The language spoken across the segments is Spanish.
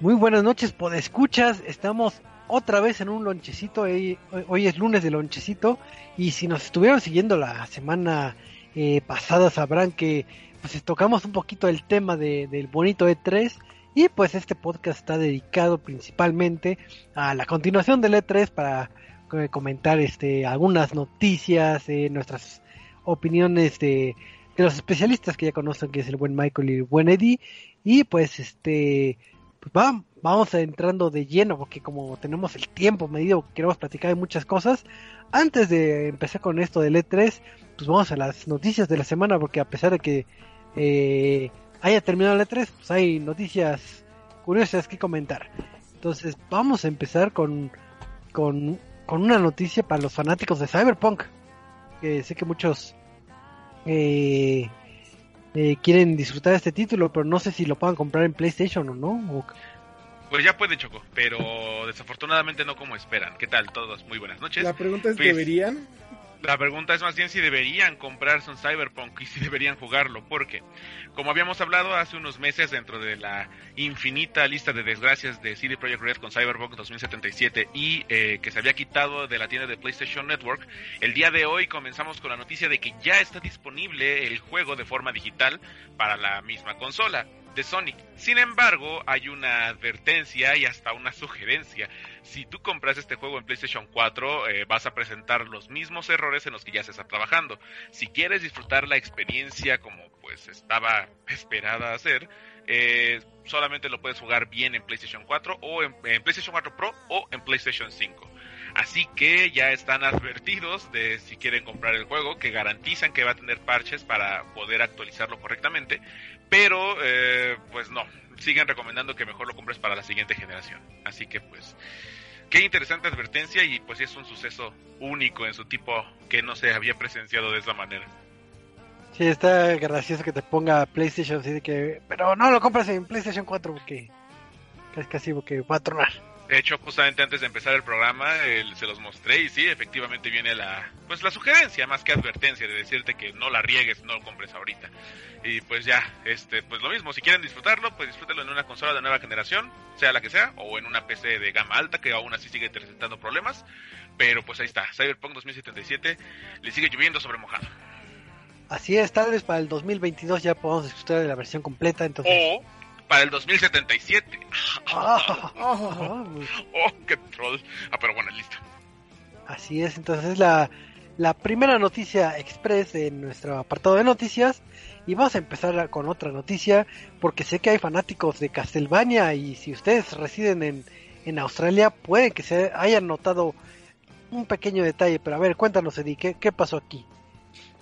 Muy buenas noches, escuchas. Estamos otra vez en un lonchecito. Hoy, hoy es lunes de lonchecito. Y si nos estuvieron siguiendo la semana eh, pasada, sabrán que pues tocamos un poquito el tema de, del bonito E3. Y pues este podcast está dedicado principalmente a la continuación del E3 para eh, comentar este algunas noticias, eh, nuestras opiniones de, de los especialistas que ya conocen, que es el buen Michael y el buen Eddie. Y pues este pues va, vamos entrando de lleno porque como tenemos el tiempo medido queremos platicar de muchas cosas. Antes de empezar con esto del E3 pues vamos a las noticias de la semana porque a pesar de que eh, haya terminado el E3 pues hay noticias curiosas que comentar. Entonces vamos a empezar con con, con una noticia para los fanáticos de Cyberpunk que sé que muchos eh, eh, quieren disfrutar de este título, pero no sé si lo puedan comprar en PlayStation o no. O... Pues ya puede, Choco, pero desafortunadamente no como esperan. ¿Qué tal todos? Muy buenas noches. La pregunta es, Pues, ¿deberían? La pregunta es más bien si deberían comprarse un Cyberpunk y si deberían jugarlo, porque como habíamos hablado hace unos meses dentro de la infinita lista de desgracias de CD Projekt Red con Cyberpunk 2077 y eh, que se había quitado de la tienda de PlayStation Network, el día de hoy comenzamos con la noticia de que ya está disponible el juego de forma digital para la misma consola Sonic. Sin embargo, hay una advertencia y hasta una sugerencia. Si tú compras este juego en PlayStation 4, eh, vas a presentar los mismos errores en los que ya se está trabajando. Si quieres disfrutar la experiencia como pues estaba esperada hacer, eh, solamente lo puedes jugar bien en PlayStation 4 o en, en PlayStation 4 Pro o en PlayStation 5. Así que ya están advertidos de si quieren comprar el juego, que garantizan que va a tener parches para poder actualizarlo correctamente, pero eh, pues no, siguen recomendando que mejor lo compres para la siguiente generación. Así que pues qué interesante advertencia y pues es un suceso único en su tipo que no se había presenciado de esa manera. Sí, está gracioso que te ponga PlayStation así que, pero no lo compras en PlayStation 4 porque es casi porque va a tronar. De hecho, justamente antes de empezar el programa, el- se los mostré y sí, efectivamente viene la, pues la sugerencia más que advertencia de decirte que no la riegues, no lo compres ahorita. Y pues ya, este, pues lo mismo, si quieren disfrutarlo, pues disfrútenlo en una consola de nueva generación, sea la que sea, o en una PC de gama alta que aún así sigue presentando problemas. Pero pues ahí está, Cyberpunk 2077 le sigue lloviendo sobre mojado. Así es, tal vez para el 2022 ya podamos disfrutar de la versión completa, entonces... O para el 2077. Ah, Oh, muy- Oh, qué troll. Ah, pero bueno, listo. Así es, entonces es la, la primera noticia express de nuestro apartado de noticias y vamos a empezar con otra noticia porque sé que hay fanáticos de Castlevania y si ustedes residen en, en Australia puede que se hayan notado un pequeño detalle, pero a ver, cuéntanos Eddie, ¿qué, qué pasó aquí?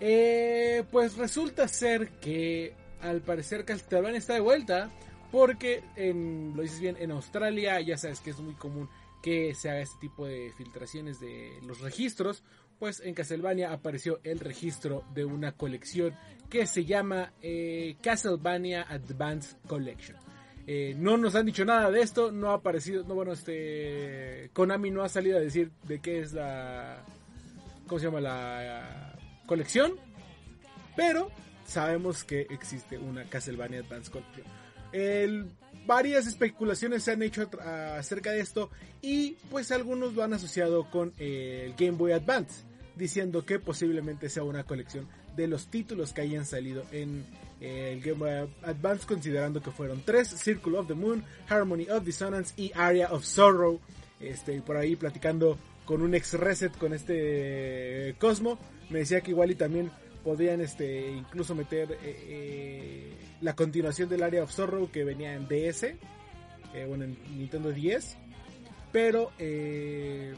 Eh, pues resulta ser que al parecer Castlevania está de vuelta porque en, lo dices bien, en Australia ya sabes que es muy común que se haga este tipo de filtraciones de los registros, pues en Castlevania apareció el registro de una colección que se llama eh, Castlevania Advanced Collection. Eh, no nos han dicho nada de esto, no ha aparecido, no bueno, este Konami no ha salido a decir de qué es la ¿cómo se llama la colección? Pero sabemos que existe una Castlevania Advance Collection. Varias especulaciones se han hecho acerca de esto y pues algunos lo han asociado con eh, el Game Boy Advance, diciendo que posiblemente sea una colección de los títulos que hayan salido en eh, el Game Boy Advance, considerando que fueron tres, Circle of the Moon, Harmony of Dissonance y Area of Sorrow. Este, por ahí platicando con un ex reset con este Cosmo, me decía que igual y también podrían este incluso meter eh, eh, la continuación del Area of Sorrow que venía en DS, eh, bueno, en Nintendo 10, pero eh,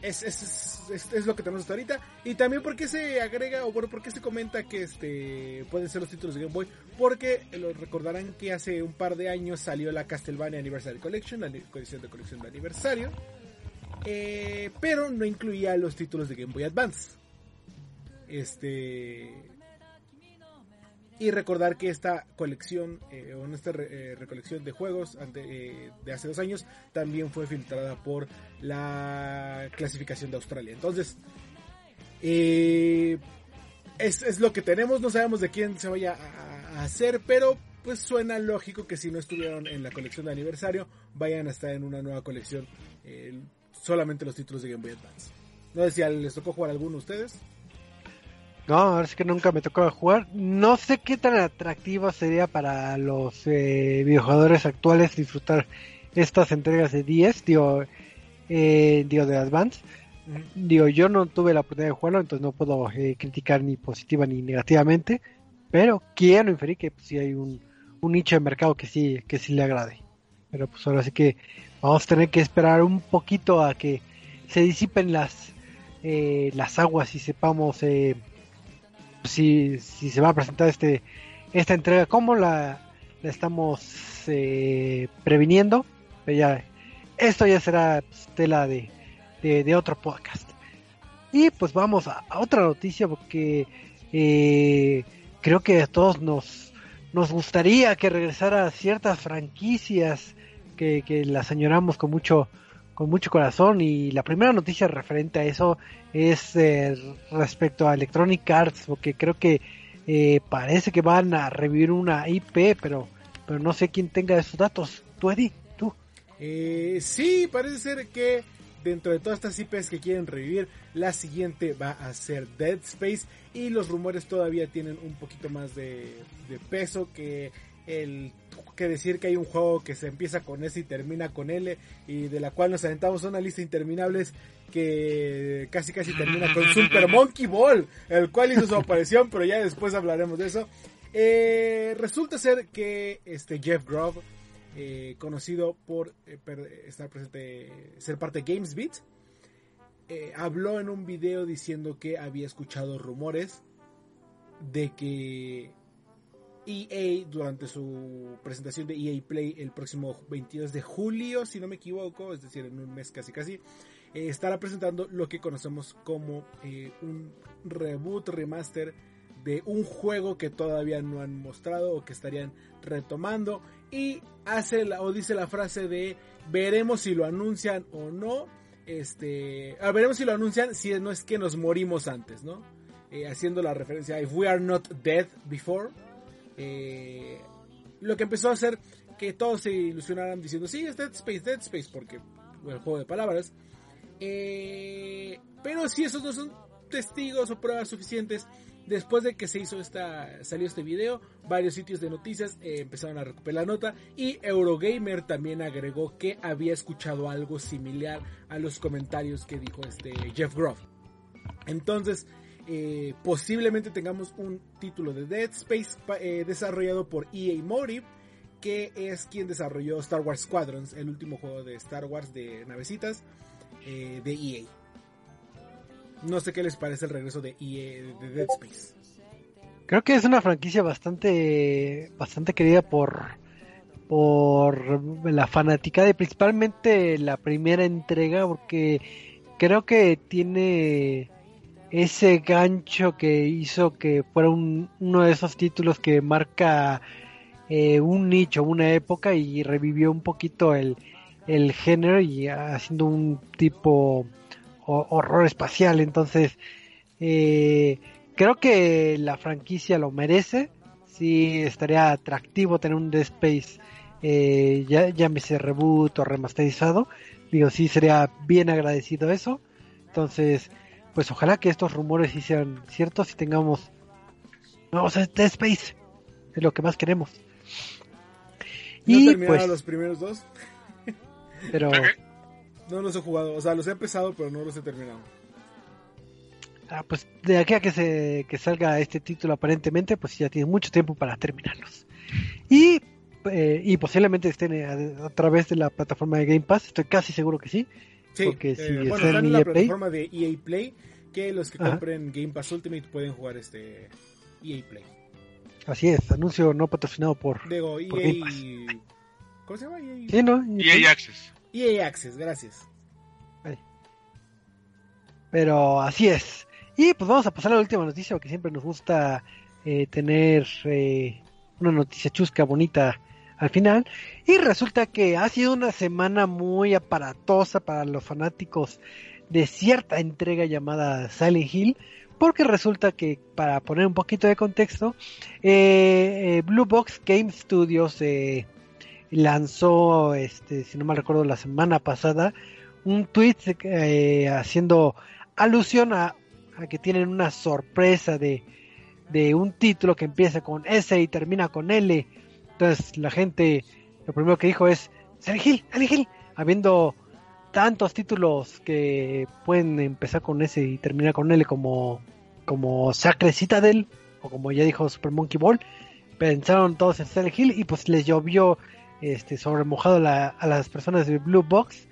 es, es, es- lo que tenemos hasta ahorita. Y también porque se agrega, o bueno, porque se comenta que este pueden ser los títulos de Game Boy. Porque lo recordarán que hace un par de años salió la Castlevania Anniversary Collection, la colección de colección de aniversario. eh, pero no incluía los títulos de Game Boy Advance. Este. Y recordar que esta colección, eh, o esta eh, recolección de juegos eh, de hace dos años, también fue filtrada por la clasificación de Australia. Entonces, es, es lo que tenemos, no sabemos de quién se vaya a, hacer, pero pues suena lógico que si no estuvieron en la colección de aniversario, vayan a estar en una nueva colección, solamente los títulos de Game Boy Advance. No sé si les tocó jugar alguno a ustedes. No, ahora sí que nunca me tocó jugar. No sé qué tan atractivo sería para los eh, videojugadores actuales disfrutar estas entregas de 10, digo, eh, digo de Advance. Digo, yo no tuve la oportunidad de jugarlo, entonces no puedo eh, criticar ni positiva ni negativamente, pero quiero inferir que pues, sí hay un, un nicho de mercado que sí, que sí le agrade. Pero pues ahora sí que vamos a tener que esperar un poquito a que se disipen las, eh, las aguas y sepamos eh, si, si se va a presentar este esta entrega, cómo la, estamos eh, previniendo. Pero ya, esto ya será pues, tela de, de, otro podcast. Y pues vamos a, a otra noticia porque eh, creo que a todos nos, nos gustaría que regresara ciertas franquicias que, que las añoramos con mucho con mucho corazón y la primera noticia referente a eso es eh, respecto a Electronic Arts porque creo que eh, parece que van a revivir una IP pero pero no sé quién tenga esos datos. Tú Eddie tú. Eh, sí, parece ser que dentro de todas estas IPs que quieren revivir, la siguiente va a ser Dead Space y los rumores todavía tienen un poquito más de, de peso que el que decir que hay un juego que se empieza con S y termina con L y de la cual nos aventamos a una lista interminables que casi casi termina con Super Monkey Ball, el cual hizo su aparición, pero ya después hablaremos de eso. Eh, resulta ser que este Jeff Grove eh, conocido por eh, estar presente, ser parte de GamesBeat, eh, habló en un video diciendo que había escuchado rumores de que EA durante su presentación de EA Play el próximo 22 de julio, si no me equivoco, es decir, en un mes casi casi, eh, estará presentando lo que conocemos como eh, un reboot, remaster de un juego que todavía no han mostrado o que estarían retomando. Y hace la, o dice la frase de veremos si lo anuncian o no este veremos si lo anuncian si no es que nos morimos antes no Eh, haciendo la referencia a if we are not dead before eh, lo que empezó a hacer que todos se ilusionaran diciendo sí es Dead Space Dead Space porque el juego de palabras eh, pero si esos no son testigos o pruebas suficientes Después de que se hizo esta, salió este video, varios sitios de noticias eh, empezaron a recuperar la nota y Eurogamer también agregó que había escuchado algo similar a los comentarios que dijo este Jeff Grove. Entonces, eh, posiblemente tengamos un título de Dead Space pa- eh, desarrollado por EA Motive, que es quien desarrolló Star Wars Squadrons, el último juego de Star Wars de navecitas eh, de EA. No sé qué les parece el regreso de EA de Dead Space. creo que es una franquicia bastante bastante querida por por la fanática de principalmente la primera entrega porque creo que tiene ese gancho que hizo que fuera un- uno de esos títulos que marca eh, un nicho, una época y revivió un poquito el, el género y haciendo un tipo ho- horror espacial. Entonces, eh, creo que la franquicia lo merece. sí estaría atractivo tener un Dead Space, eh, ya, llámese reboot o remasterizado. Digo, sí sería bien agradecido eso. Entonces, pues ojalá que estos rumores sí sean ciertos y tengamos. Vamos a Dead Space, es lo que más queremos. ¿No he Y terminado pues, los primeros dos? pero. No los he jugado. O sea, los he empezado, pero no los he terminado. Ah, pues de aquí a que se que salga este título aparentemente, pues ya tiene mucho tiempo para terminarlos. Y, eh, y posiblemente estén a, a través de la plataforma de Game Pass, estoy casi seguro que sí. Sí, Porque si eh, está bueno, está en en la EA Play. plataforma de EA Play, que los que Ajá. compren Game Pass Ultimate pueden jugar este EA Play. Así es, anuncio no patrocinado por... Digo, Por Game EA... ¿Cómo se llama? EA, Sí, ¿no? Y hay Access. EA Access, gracias. Pero así es. Y pues vamos a pasar a la última noticia, porque siempre nos gusta eh, tener eh, una noticia chusca, bonita al final. Y resulta que ha sido una semana muy aparatosa para los fanáticos de cierta entrega llamada Silent Hill. Porque resulta que, para poner un poquito de contexto, eh, eh, Blue Box Game Studios eh, lanzó, este, si no mal recuerdo, la semana pasada, un tweet haciendo alusión a, a que tienen una sorpresa de, de un título que empieza con S y termina con L. Entonces la gente lo primero que dijo es Silent Hill, Silent Hill, habiendo tantos títulos que pueden empezar con S y terminar con L como, como Sacred Citadel o como ya dijo Super Monkey Ball, pensaron todos en Silent Hill y pues les llovió este sobre mojado la- a las personas de Blue Box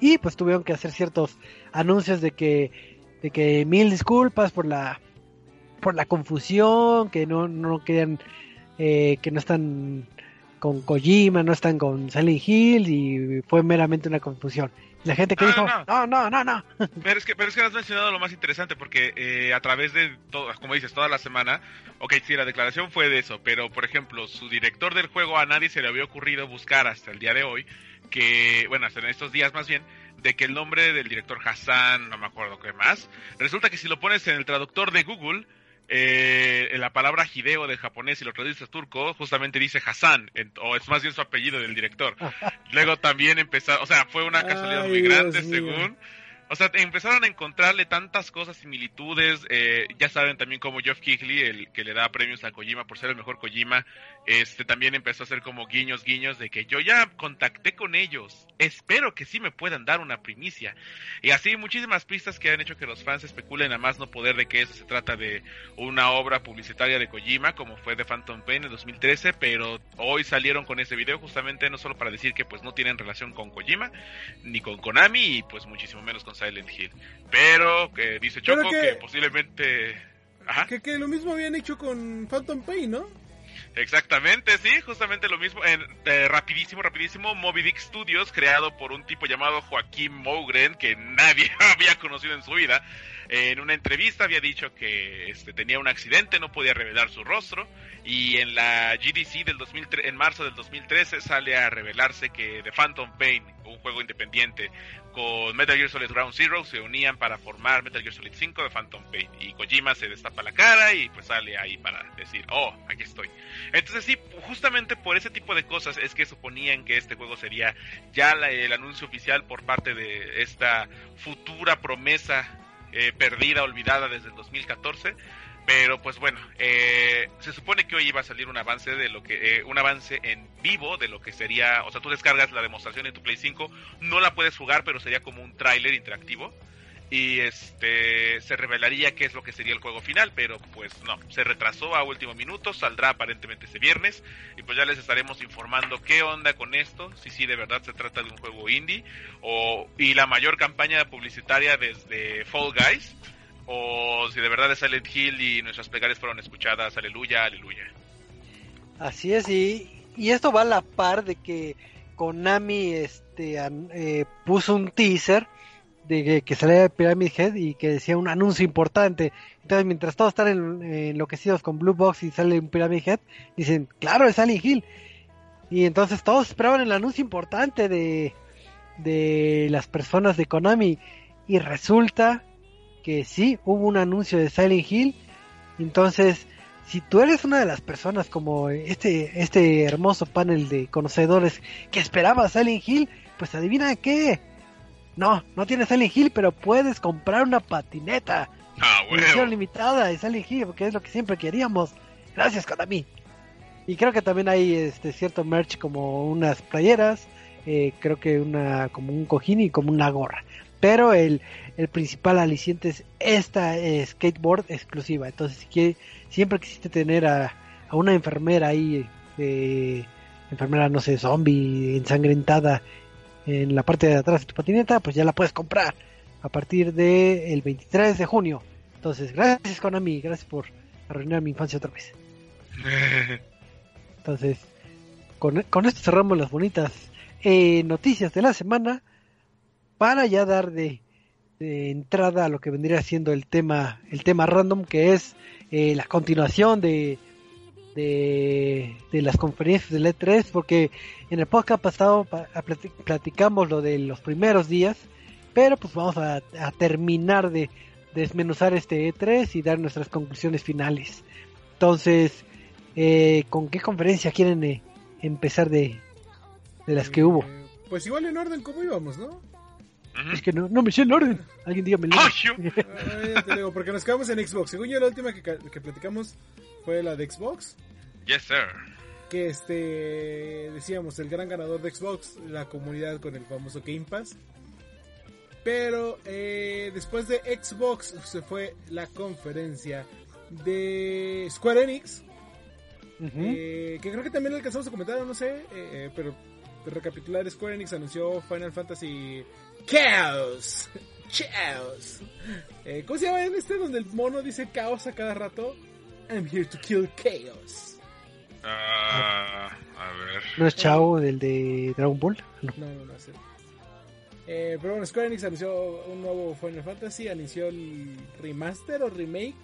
y pues tuvieron que hacer ciertos anuncios de que de que mil disculpas por la por la confusión que no no querían eh, que no están con Kojima no están con Silent Hill y fue meramente una confusión. La gente que No, dijo no, no. No no no Pero es que, pero es que has mencionado lo más interesante, porque eh, a través de, todo, como dices, toda la semana, ok, sí, la declaración fue de eso, pero por ejemplo, su director del juego a nadie se le había ocurrido buscar hasta el día de hoy, que, bueno, hasta en estos días más bien, de que el nombre del director Hassan, no me acuerdo qué más, resulta que si lo pones en el traductor de Google, eh, la palabra Hideo de japonés y lo traduces turco, justamente dice Hassan, en- o es más bien su apellido del director. Luego también empezaron, o sea, fue una casualidad Ay, muy Dios grande, mío. según. O sea, empezaron a encontrarle tantas cosas, similitudes. eh, ya saben también como Geoff Keighley, el que le da premios a Kojima por ser el mejor Kojima, este también empezó a hacer como guiños, guiños de que yo ya contacté con ellos. Espero que sí me puedan dar una primicia. Y así muchísimas pistas que han hecho que los fans especulen a más no poder de que eso se trata de una obra publicitaria de Kojima, como fue de Phantom Pain en 2013, pero hoy salieron con ese video justamente no solo para decir que pues no tienen relación con Kojima, ni con Konami y pues muchísimo menos con Silent Hill. Pero que dice Choco que- que... posiblemente... Ajá, Que, que lo mismo habían hecho con Phantom Pain, ¿no? Exactamente, sí, justamente lo mismo. En, eh, rapidísimo, rapidísimo, Moby Dick Studios, creado por un tipo llamado Joaquín Mogren, que nadie había conocido en su vida. En una entrevista había dicho que este, tenía un accidente, no podía revelar su rostro. Y en la GDC del 2003, en marzo del 2013 sale a revelarse que The Phantom Pain, un juego independiente, con Metal Gear Solid Ground Zero se unían para formar Metal Gear Solid 5 de Phantom Pain. Y Kojima se destapa la cara y pues sale ahí para decir, oh, aquí estoy. Entonces sí, justamente por ese tipo de cosas es que suponían que este juego sería ya la- el anuncio oficial por parte de esta futura promesa eh, perdida, olvidada desde el 2014. Pero pues bueno, eh, se supone que hoy iba a salir un avance de lo que eh, un avance en vivo de lo que sería, o sea, tú descargas la demostración en tu Play 5, no la puedes jugar, pero sería como un tráiler interactivo y este se revelaría qué es lo que sería el juego final, pero pues no, se retrasó a último minuto, saldrá aparentemente este viernes y pues ya les estaremos informando qué onda con esto, si sí de verdad se trata de un juego indie o y la mayor campaña publicitaria desde Fall Guys o si de verdad es Silent Hill y nuestras plegarias fueron escuchadas, aleluya, aleluya. Así es, y, y esto va a la par de que Konami este, eh, puso un teaser de que, que salía Pyramid Head y que decía un anuncio importante. Entonces, mientras todos están en- enloquecidos con Blue Box y sale un Pyramid Head, dicen, claro, es Silent Hill. Y entonces todos esperaban el anuncio importante de, de las personas de Konami. Y resulta que sí, hubo un anuncio de Silent Hill. Entonces, si tú eres una de las personas como este, este hermoso panel de conocedores que esperaba Silent Hill, pues adivina qué. No, no tienes Silent Hill, pero puedes comprar una patineta. Ah, Edición bueno. limitada de Silent Hill, porque es lo que siempre queríamos. Gracias, Konami. Y creo que también hay este cierto merch como unas playeras, eh, creo que una como un cojín y como una gorra. Pero el, el principal aliciente es esta eh, skateboard exclusiva. Entonces, si quiere- siempre quisiste tener a, a una enfermera ahí, eh, enfermera, no sé, zombie, ensangrentada en la parte de atrás de tu patineta, pues ya la puedes comprar a partir del 23 de junio. Entonces, gracias Konami, gracias por arruinar mi infancia otra vez. Entonces, con, con esto cerramos las bonitas eh, noticias de la semana para ya dar de, de entrada a lo que vendría siendo el tema, el tema random, que es eh, la continuación de, de, de las conferencias del E3, porque en el podcast pasado platicamos lo de los primeros días, pero pues vamos a, a terminar de desmenuzar este E3 y dar nuestras conclusiones finales. Entonces, eh, ¿con qué conferencia quieren eh, empezar de, de las que hubo? Eh, Pues igual en orden como íbamos, ¿no? Es que no, no me sé el orden. Alguien dígame el Ay, te digo, porque nos quedamos en Xbox. Según yo, la última que, que platicamos fue la de Xbox. Yes, sir. Que este, decíamos, el gran ganador de Xbox, la comunidad con el famoso Game Pass. Pero eh, después de Xbox se fue la conferencia de Square Enix. Eh, que creo que también alcanzamos a comentar, no sé, eh, eh, pero recapitular, Square Enix anunció Final Fantasy Chaos. Chaos. Eh, ¿Cómo se llama este donde el mono dice caos a cada rato? I'm here to kill chaos. Ah, a ver. ¿No es Chao del de Dragon Ball? No. No, no, no sé. Eh, pero bueno, Square Enix anunció un nuevo Final Fantasy, anunció el remaster o remake,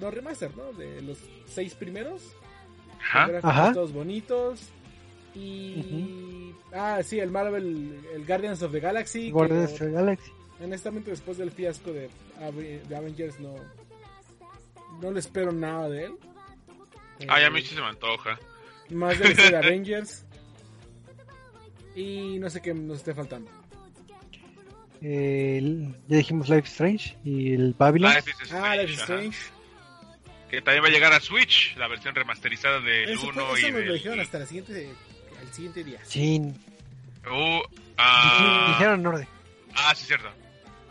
no remaster, ¿no? De los seis primeros. Ajá. Con gráficos Ajá. todos bonitos. Y. Ah, sí, el Marvel, el Guardians of the Galaxy. Guardians of the Galaxy. honestamente, después del fiasco de, de Avengers, no. No le espero nada de él. Ay, a Eh, mí sí se me antoja. Más de la historia de Avengers. Y no sé qué nos esté faltando. Eh, el- ya dijimos Life is Strange y el Babylon. Life is Ah, Life Strange, is. Strange. Que también va a llegar a Switch, la versión remasterizada del Eso, 1 fue, eso y nos lo dijeron hasta la siguiente, al siguiente día. Sí, Uh, ah, dijeron en orden. ah, sí, cierto.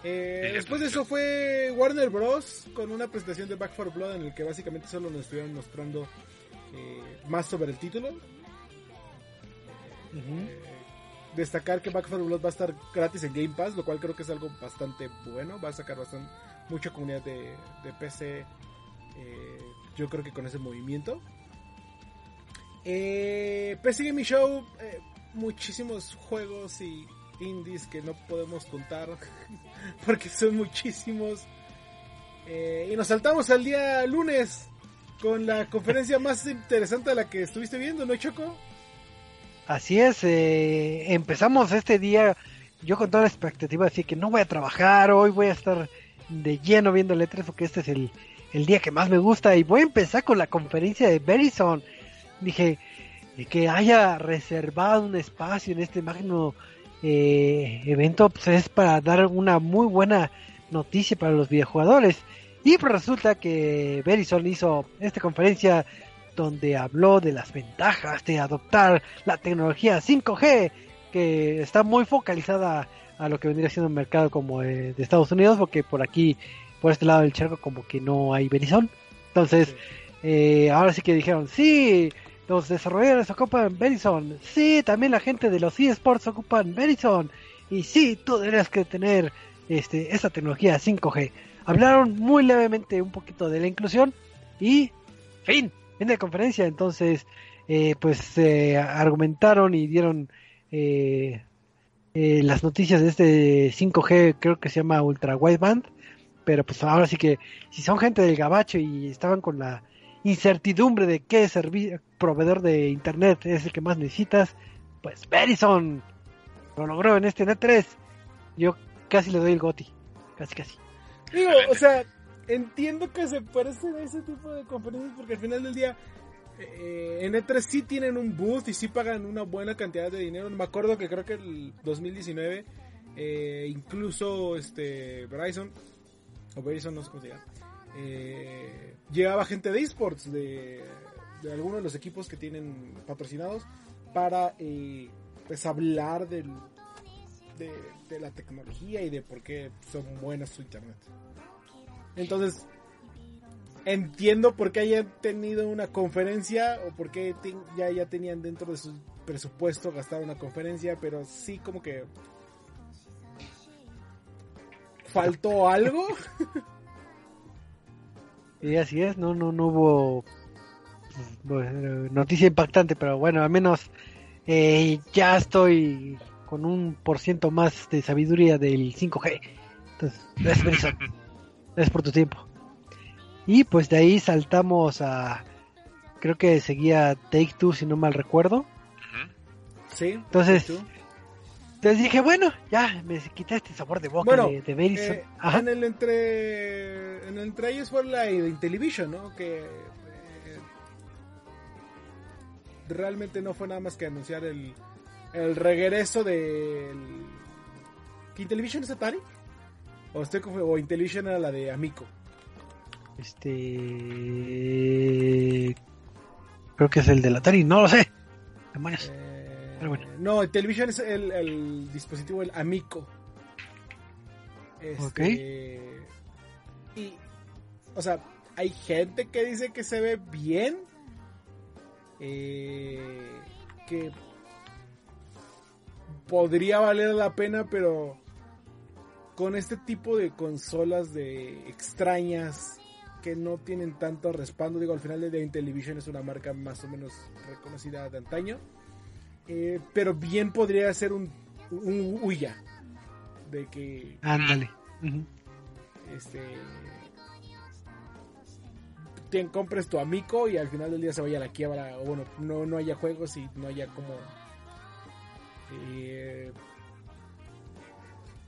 Eh, Sí, después de eso, fue Warner Bros. con una presentación de Back 4 Blood en el que básicamente solo nos estuvieron mostrando eh, más sobre el título. Eh, destacar que Back 4 Blood va a estar gratis en Game Pass, lo cual creo que es algo bastante bueno. Va a sacar bastante mucha comunidad de, de PC. eh, yo creo que con ese movimiento. Eh, PC Gaming Show, eh, muchísimos juegos y indies que no podemos contar porque son muchísimos. Eh, y nos saltamos al día lunes con la conferencia más interesante de la que estuviste viendo, ¿no, Choco? Así es, eh, empezamos este día yo con toda la expectativa así que no voy a trabajar, hoy voy a estar de lleno viendo letras porque este es el, el día que más me gusta y voy a empezar con la conferencia de Verizon. Dije eh, que haya reservado un espacio en este magno eh, evento pues es para dar una muy buena noticia para los videojugadores. Y pues resulta que Verizon hizo esta conferencia donde habló de las ventajas de adoptar la tecnología 5G, que está muy focalizada a lo que vendría siendo un mercado como eh, de Estados Unidos, porque por aquí, por este lado del charco, como que no hay Verizon. Entonces, eh, ahora sí que dijeron, sí, los desarrolladores ocupan Verizon, sí, también la gente de los eSports ocupan Verizon, y sí, tú deberías que tener este, esta tecnología 5G. Hablaron muy levemente un poquito de la inclusión y fin, fin de conferencia. Entonces, eh, pues eh, argumentaron y dieron eh, eh, las noticias de este 5G, creo que se llama Ultra Wideband. Pero pues ahora sí que si son gente del gabacho y estaban con la incertidumbre de qué proveedor de internet es el que más necesitas, pues Verizon lo logró en este Net 3. Yo casi le doy el goti, casi casi. Digo, o sea, entiendo que se parecen a ese tipo de conferencias porque al final del día eh, en E3 sí tienen un booth y sí pagan una buena cantidad de dinero. Me acuerdo que creo que el 2019 eh, incluso este Verizon o Verizon no sé cómo se llama eh, llevaba gente de esports de, algunos de los equipos que tienen patrocinados para eh, pues hablar del, de, la tecnología y de por qué son buenas su internet. Entonces, entiendo por qué hayan tenido una conferencia o por qué ya, ya tenían dentro de su presupuesto gastar una conferencia, pero sí como que faltó algo. Y así es, no, no, no hubo pues, eh, noticia impactante, pero bueno, al menos eh, ya estoy con un por ciento más de sabiduría del 5G. Entonces, gracias, Benson. Gracias por tu tiempo. Y pues de ahí saltamos a, creo que seguía Take Two, si no mal recuerdo. Sí. Entonces. Entonces dije, bueno, ya me quité este sabor de boca Bueno, de, de. Eh, en el entre en el entre ellos fue la de Intellivision, ¿no? Que eh, realmente no fue nada más que anunciar el, el regreso del ¿Qué Intellivision es Atari? O estoy o Intellivision era la de Amico. Este. Creo que es el del Atari, no lo sé. Demonios. Eh, Pero bueno. No, Intellivision es el, el dispositivo, el Amico. Este, Y, o sea, hay gente que dice que se ve bien. eh, que podría valer la pena, pero con este tipo de consolas de extrañas que no tienen tanto respaldo, digo, al final de Intellivision es una marca más o menos reconocida de antaño, eh, pero bien podría ser un, un Uya, de que Ándale. Este te compres tu amico y al final del día se vaya a la quiebra o bueno no, no haya juegos y no haya como eh,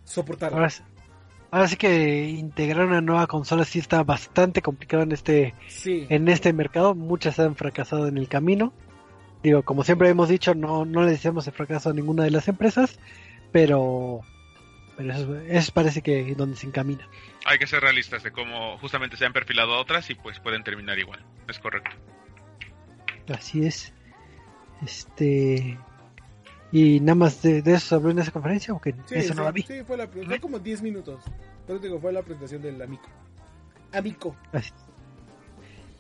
soportar Ahora, sí- ahora sí que integrar una nueva consola sí está bastante complicado en este sí en este mercado. Muchas han fracasado en el camino. Digo, como siempre hemos dicho, no, no le deseamos el fracaso a ninguna de las empresas, pero, pero eso, eso parece que es donde se encamina. Hay que ser realistas de cómo justamente se han perfilado a otras y pues pueden terminar igual. Es correcto. Así es. Este. Y nada más de, de eso habló en esa conferencia, o que sí, eso no la vi. sí, fue, la, fue como 10 minutos pero digo fue la presentación del amico amico Así.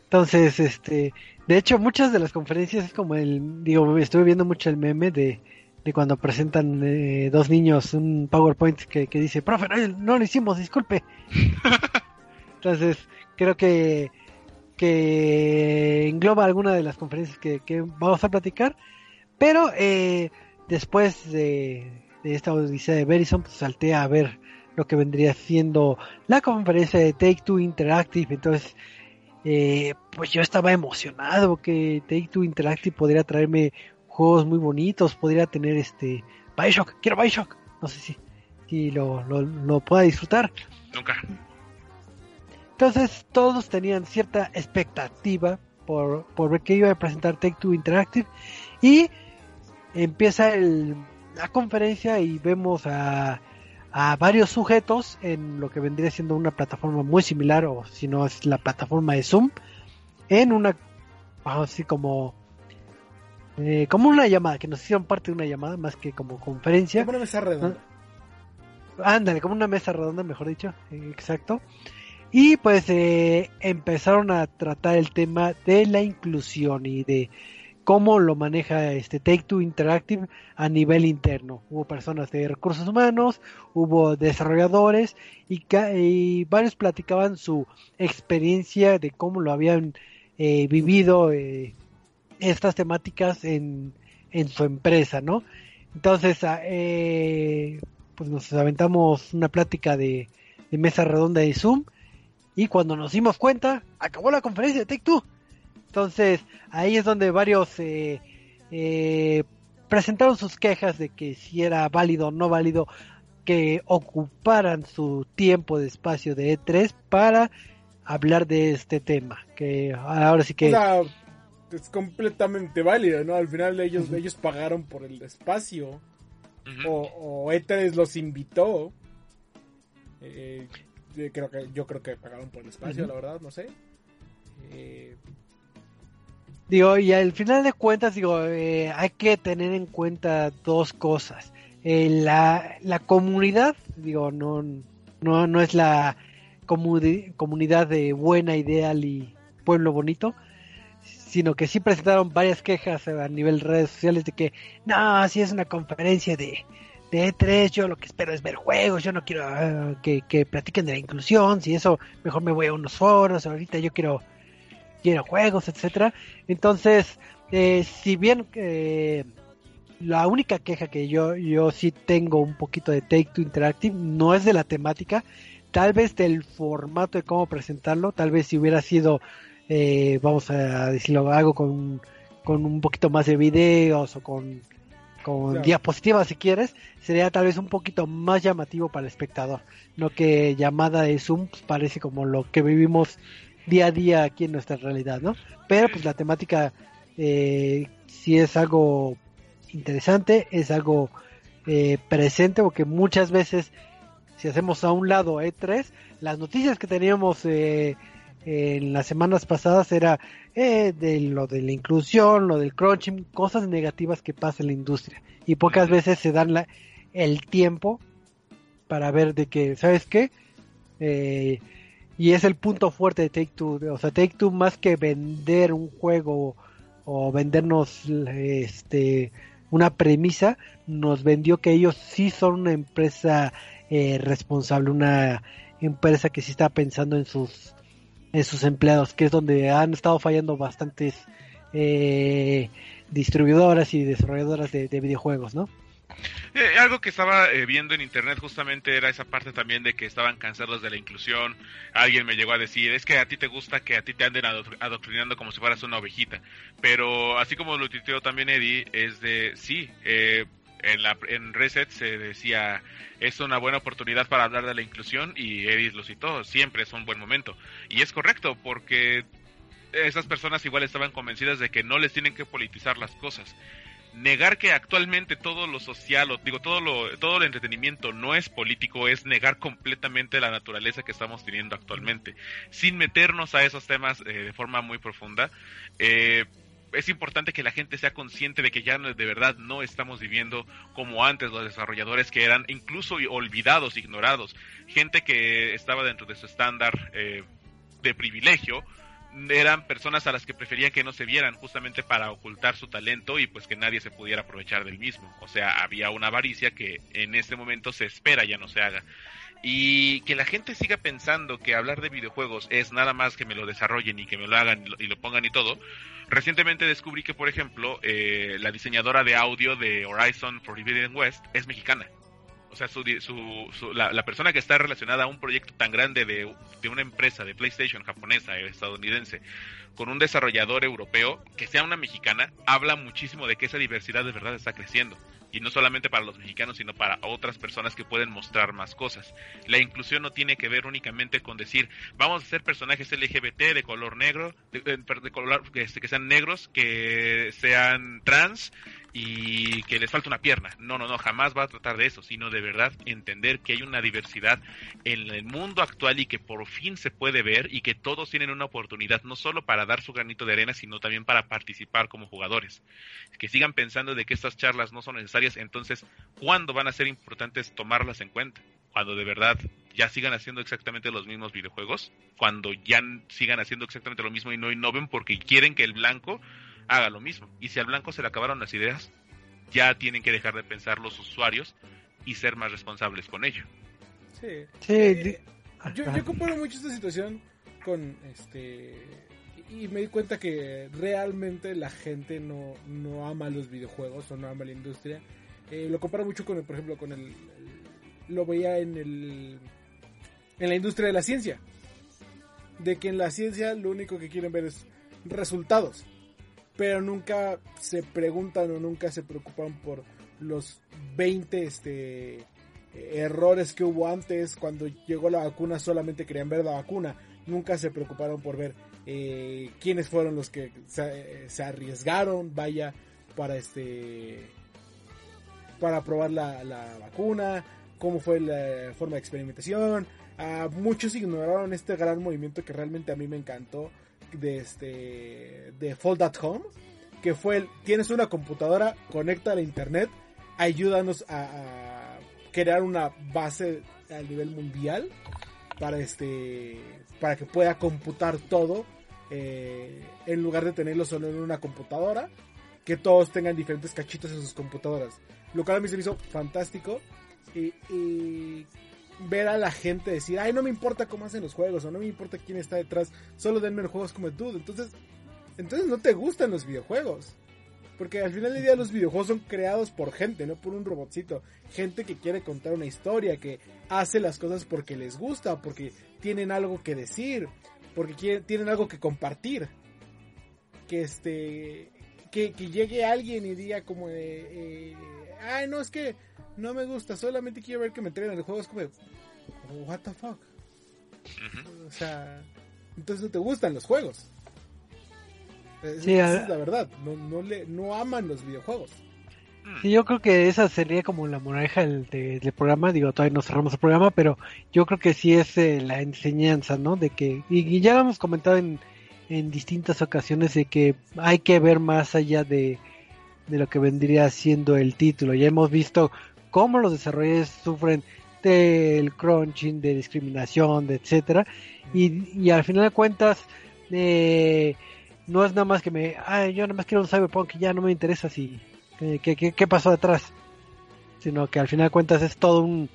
Entonces, este, de hecho, muchas de las conferencias es como el, digo, estuve viendo mucho el meme de, de cuando presentan eh, dos niños un PowerPoint que, que dice, profe, no, no lo hicimos, disculpe. Entonces, creo que, que engloba alguna de las conferencias que, que vamos a platicar, pero eh, después de, de esta odisea de Verizon, pues salté a ver lo que vendría siendo la conferencia de Take Two Interactive, entonces eh, pues yo estaba emocionado que Take Two Interactive podría traerme juegos muy bonitos, podría tener este Bioshock, quiero Bioshock, no sé si, si lo, lo, lo pueda disfrutar. Nunca. Entonces todos tenían cierta expectativa por, por ver qué iba a presentar Take Two Interactive y empieza el, la conferencia y vemos a, a varios sujetos en lo que vendría siendo una plataforma muy similar o si no es la plataforma de Zoom en una así como eh, como una llamada que nos hicieron parte de una llamada más que como conferencia como una mesa redonda Ándale, como una mesa redonda, mejor dicho, eh, exacto. Y pues eh, empezaron a tratar el tema de la inclusión y de cómo lo maneja este Take Two Interactive a nivel interno. Hubo personas de recursos humanos, hubo desarrolladores y, varios platicaban su experiencia de cómo lo habían eh, vivido eh, estas temáticas en, en su empresa, ¿no? Entonces, ah, eh, pues nos aventamos una plática de mesa redonda de Zoom y cuando nos dimos cuenta, acabó la conferencia de Take Two. Entonces, ahí es donde varios eh, eh, presentaron sus quejas de que si era válido o no válido que ocuparan su tiempo de espacio de E3 para hablar de este tema. Que ahora sí que... O sea, es completamente válido, ¿no? Al final ellos, ellos pagaron por el espacio. O, o E3 los invitó. Eh, yo creo que, yo creo que pagaron por el espacio, la verdad, no sé. Eh, Digo, y al final de cuentas, digo, eh, hay que tener en cuenta dos cosas. Eh, la, la comunidad, digo, no, no, no es la comuni- comunidad de buena, ideal y pueblo bonito, sino que sí presentaron varias quejas a nivel redes sociales de que, no, si es una conferencia de, de E3, yo lo que espero es ver juegos, yo no quiero ah, que, que platiquen de la inclusión, si eso, mejor me voy a unos foros, ahorita yo quiero quiero juegos, etcétera. Entonces, eh, si bien eh, la única queja que yo, yo sí tengo un poquito de Take Two Interactive no es de la temática, tal vez del formato de cómo presentarlo, tal vez si hubiera sido, eh, vamos a decirlo, algo con, con un poquito más de videos o con, con Claro. diapositivas si quieres, sería tal vez un poquito más llamativo para el espectador, no que llamada de Zoom pues, parece como lo que vivimos día a día aquí en nuestra realidad, ¿no? Pero pues la temática eh, sí es algo interesante, es algo eh, presente, porque muchas veces si hacemos a un lado E3, las noticias que teníamos eh, en las semanas pasadas era eh, de lo de la inclusión, lo del crunching, cosas negativas que pasa en la industria. Y pocas veces se dan la, el tiempo para ver de que, ¿sabes qué? Eh, y es el punto fuerte de Take Two. O sea, Take Two más que vender un juego o vendernos este una premisa, nos vendió que ellos sí son una empresa eh, responsable, una empresa que sí está pensando en sus en sus empleados, que es donde han estado fallando bastantes eh, distribuidoras y desarrolladoras de, de videojuegos, ¿no? Eh, algo que estaba eh, viendo en internet justamente era esa parte también de que estaban cansados de la inclusión. Alguien me llegó a decir, es que a ti te gusta que a ti te anden adoctr- adoctrinando como si fueras una ovejita. Pero así como lo tuiteó también Eddie, es de, sí, eh, en, en Reset se decía, es una buena oportunidad para hablar de la inclusión y Eddie lo citó, siempre es un buen momento. Y es correcto porque esas personas igual estaban convencidas de que no les tienen que politizar las cosas negar que actualmente todo lo social, o digo, todo lo, todo el entretenimiento no es político, es negar completamente la naturaleza que estamos teniendo actualmente. Sin meternos a esos temas eh, de forma muy profunda, eh, es importante que la gente sea consciente de que ya de verdad no estamos viviendo como antes los desarrolladores que eran incluso olvidados, ignorados, gente que estaba dentro de su estándar eh, de privilegio, eran personas a las que preferían que no se vieran justamente para ocultar su talento y pues que nadie se pudiera aprovechar del mismo. O sea, había una avaricia que en este momento se espera ya no se haga. Y que la gente siga pensando que hablar de videojuegos es nada más que me lo desarrollen y que me lo hagan y lo, pongan y todo. Recientemente descubrí que, por ejemplo, eh, la diseñadora de audio de Horizon Forbidden West es mexicana. O sea, su, su, su- la, la persona que está relacionada a un proyecto tan grande de, de una empresa de PlayStation japonesa, eh, estadounidense, con un desarrollador europeo, que sea una mexicana, habla muchísimo de que esa diversidad de verdad está creciendo. Y no solamente para los mexicanos, sino para otras personas que pueden mostrar más cosas. La inclusión no tiene que ver únicamente con decir, vamos a hacer personajes LGBT de color negro, de, de- de color, este, que sean negros, que sean trans, y que les falta una pierna. No, no, no, jamás va a tratar de eso, sino de verdad entender que hay una diversidad en el mundo actual y que por fin se puede ver y que todos tienen una oportunidad no solo para dar su granito de arena, sino también para participar como jugadores. Que sigan pensando de que estas charlas no son necesarias, entonces, ¿cuándo van a ser importantes tomarlas en cuenta? Cuando de verdad ya sigan haciendo exactamente los mismos videojuegos, cuando ya sigan haciendo exactamente lo mismo y no innoven porque quieren que el blanco haga lo mismo. Y si al blanco se le acabaron las ideas, ya tienen que dejar de pensar los usuarios y ser más responsables con ello. sí. Sí, Eh, yo comparo mucho esta situación con este y me di cuenta que realmente la gente no, no ama los videojuegos o no ama la industria. Eh, lo comparo mucho con, el, por ejemplo, con el, el- lo veía en el en la industria de la ciencia, de que en la ciencia lo único que quieren ver es resultados, pero nunca se preguntan o nunca se preocupan por los 20 este errores que hubo antes cuando llegó la vacuna solamente querían ver la vacuna nunca se preocuparon por ver eh, quiénes fueron los que se, se arriesgaron, vaya, para este para probar la, la vacuna, cómo fue la forma de experimentación. Ah, muchos ignoraron este gran movimiento que realmente a mí me encantó de este de Fold at Home, que fue el tienes una computadora, conecta a internet, ayúdanos a, a crear una base a nivel mundial para este para que pueda computar todo eh, en lugar de tenerlo solo en una computadora que todos tengan diferentes cachitos en sus computadoras. Lo cual a mí se me hizo fantástico y, y ver a la gente decir ay no me importa cómo hacen los juegos o no me importa quién está detrás solo denme los juegos como tú entonces entonces no te gustan los videojuegos porque al final del día los videojuegos son creados por gente, no por un robotcito. Gente que quiere contar una historia, que hace las cosas porque les gusta, porque tienen algo que decir, porque quieren, tienen algo que compartir. Que este, que, que llegue alguien y diga como eh, ay no es que no me gusta, solamente quiero ver que me traigan el juego. Es como, what the fuck. O sea, entonces no te gustan los juegos. Es- Sí, esa a- es la verdad. No, no, le, no aman los videojuegos. Sí, yo creo que esa sería como la moraleja del, de- del programa. Digo, todavía no cerramos el programa, pero yo creo que sí es eh, la enseñanza, ¿no? De que, y, y ya lo hemos comentado en, en distintas ocasiones, de que hay que ver más allá de, de lo que vendría siendo el título. Ya hemos visto cómo los desarrolladores sufren del crunching, de discriminación, de etcétera. Y, y al final de cuentas, eh, no es nada más que me, ay, yo nada más quiero un Cyberpunk y ya no me interesa si, eh, qué, qué, qué pasó atrás. Sino que al final de cuentas es todo un,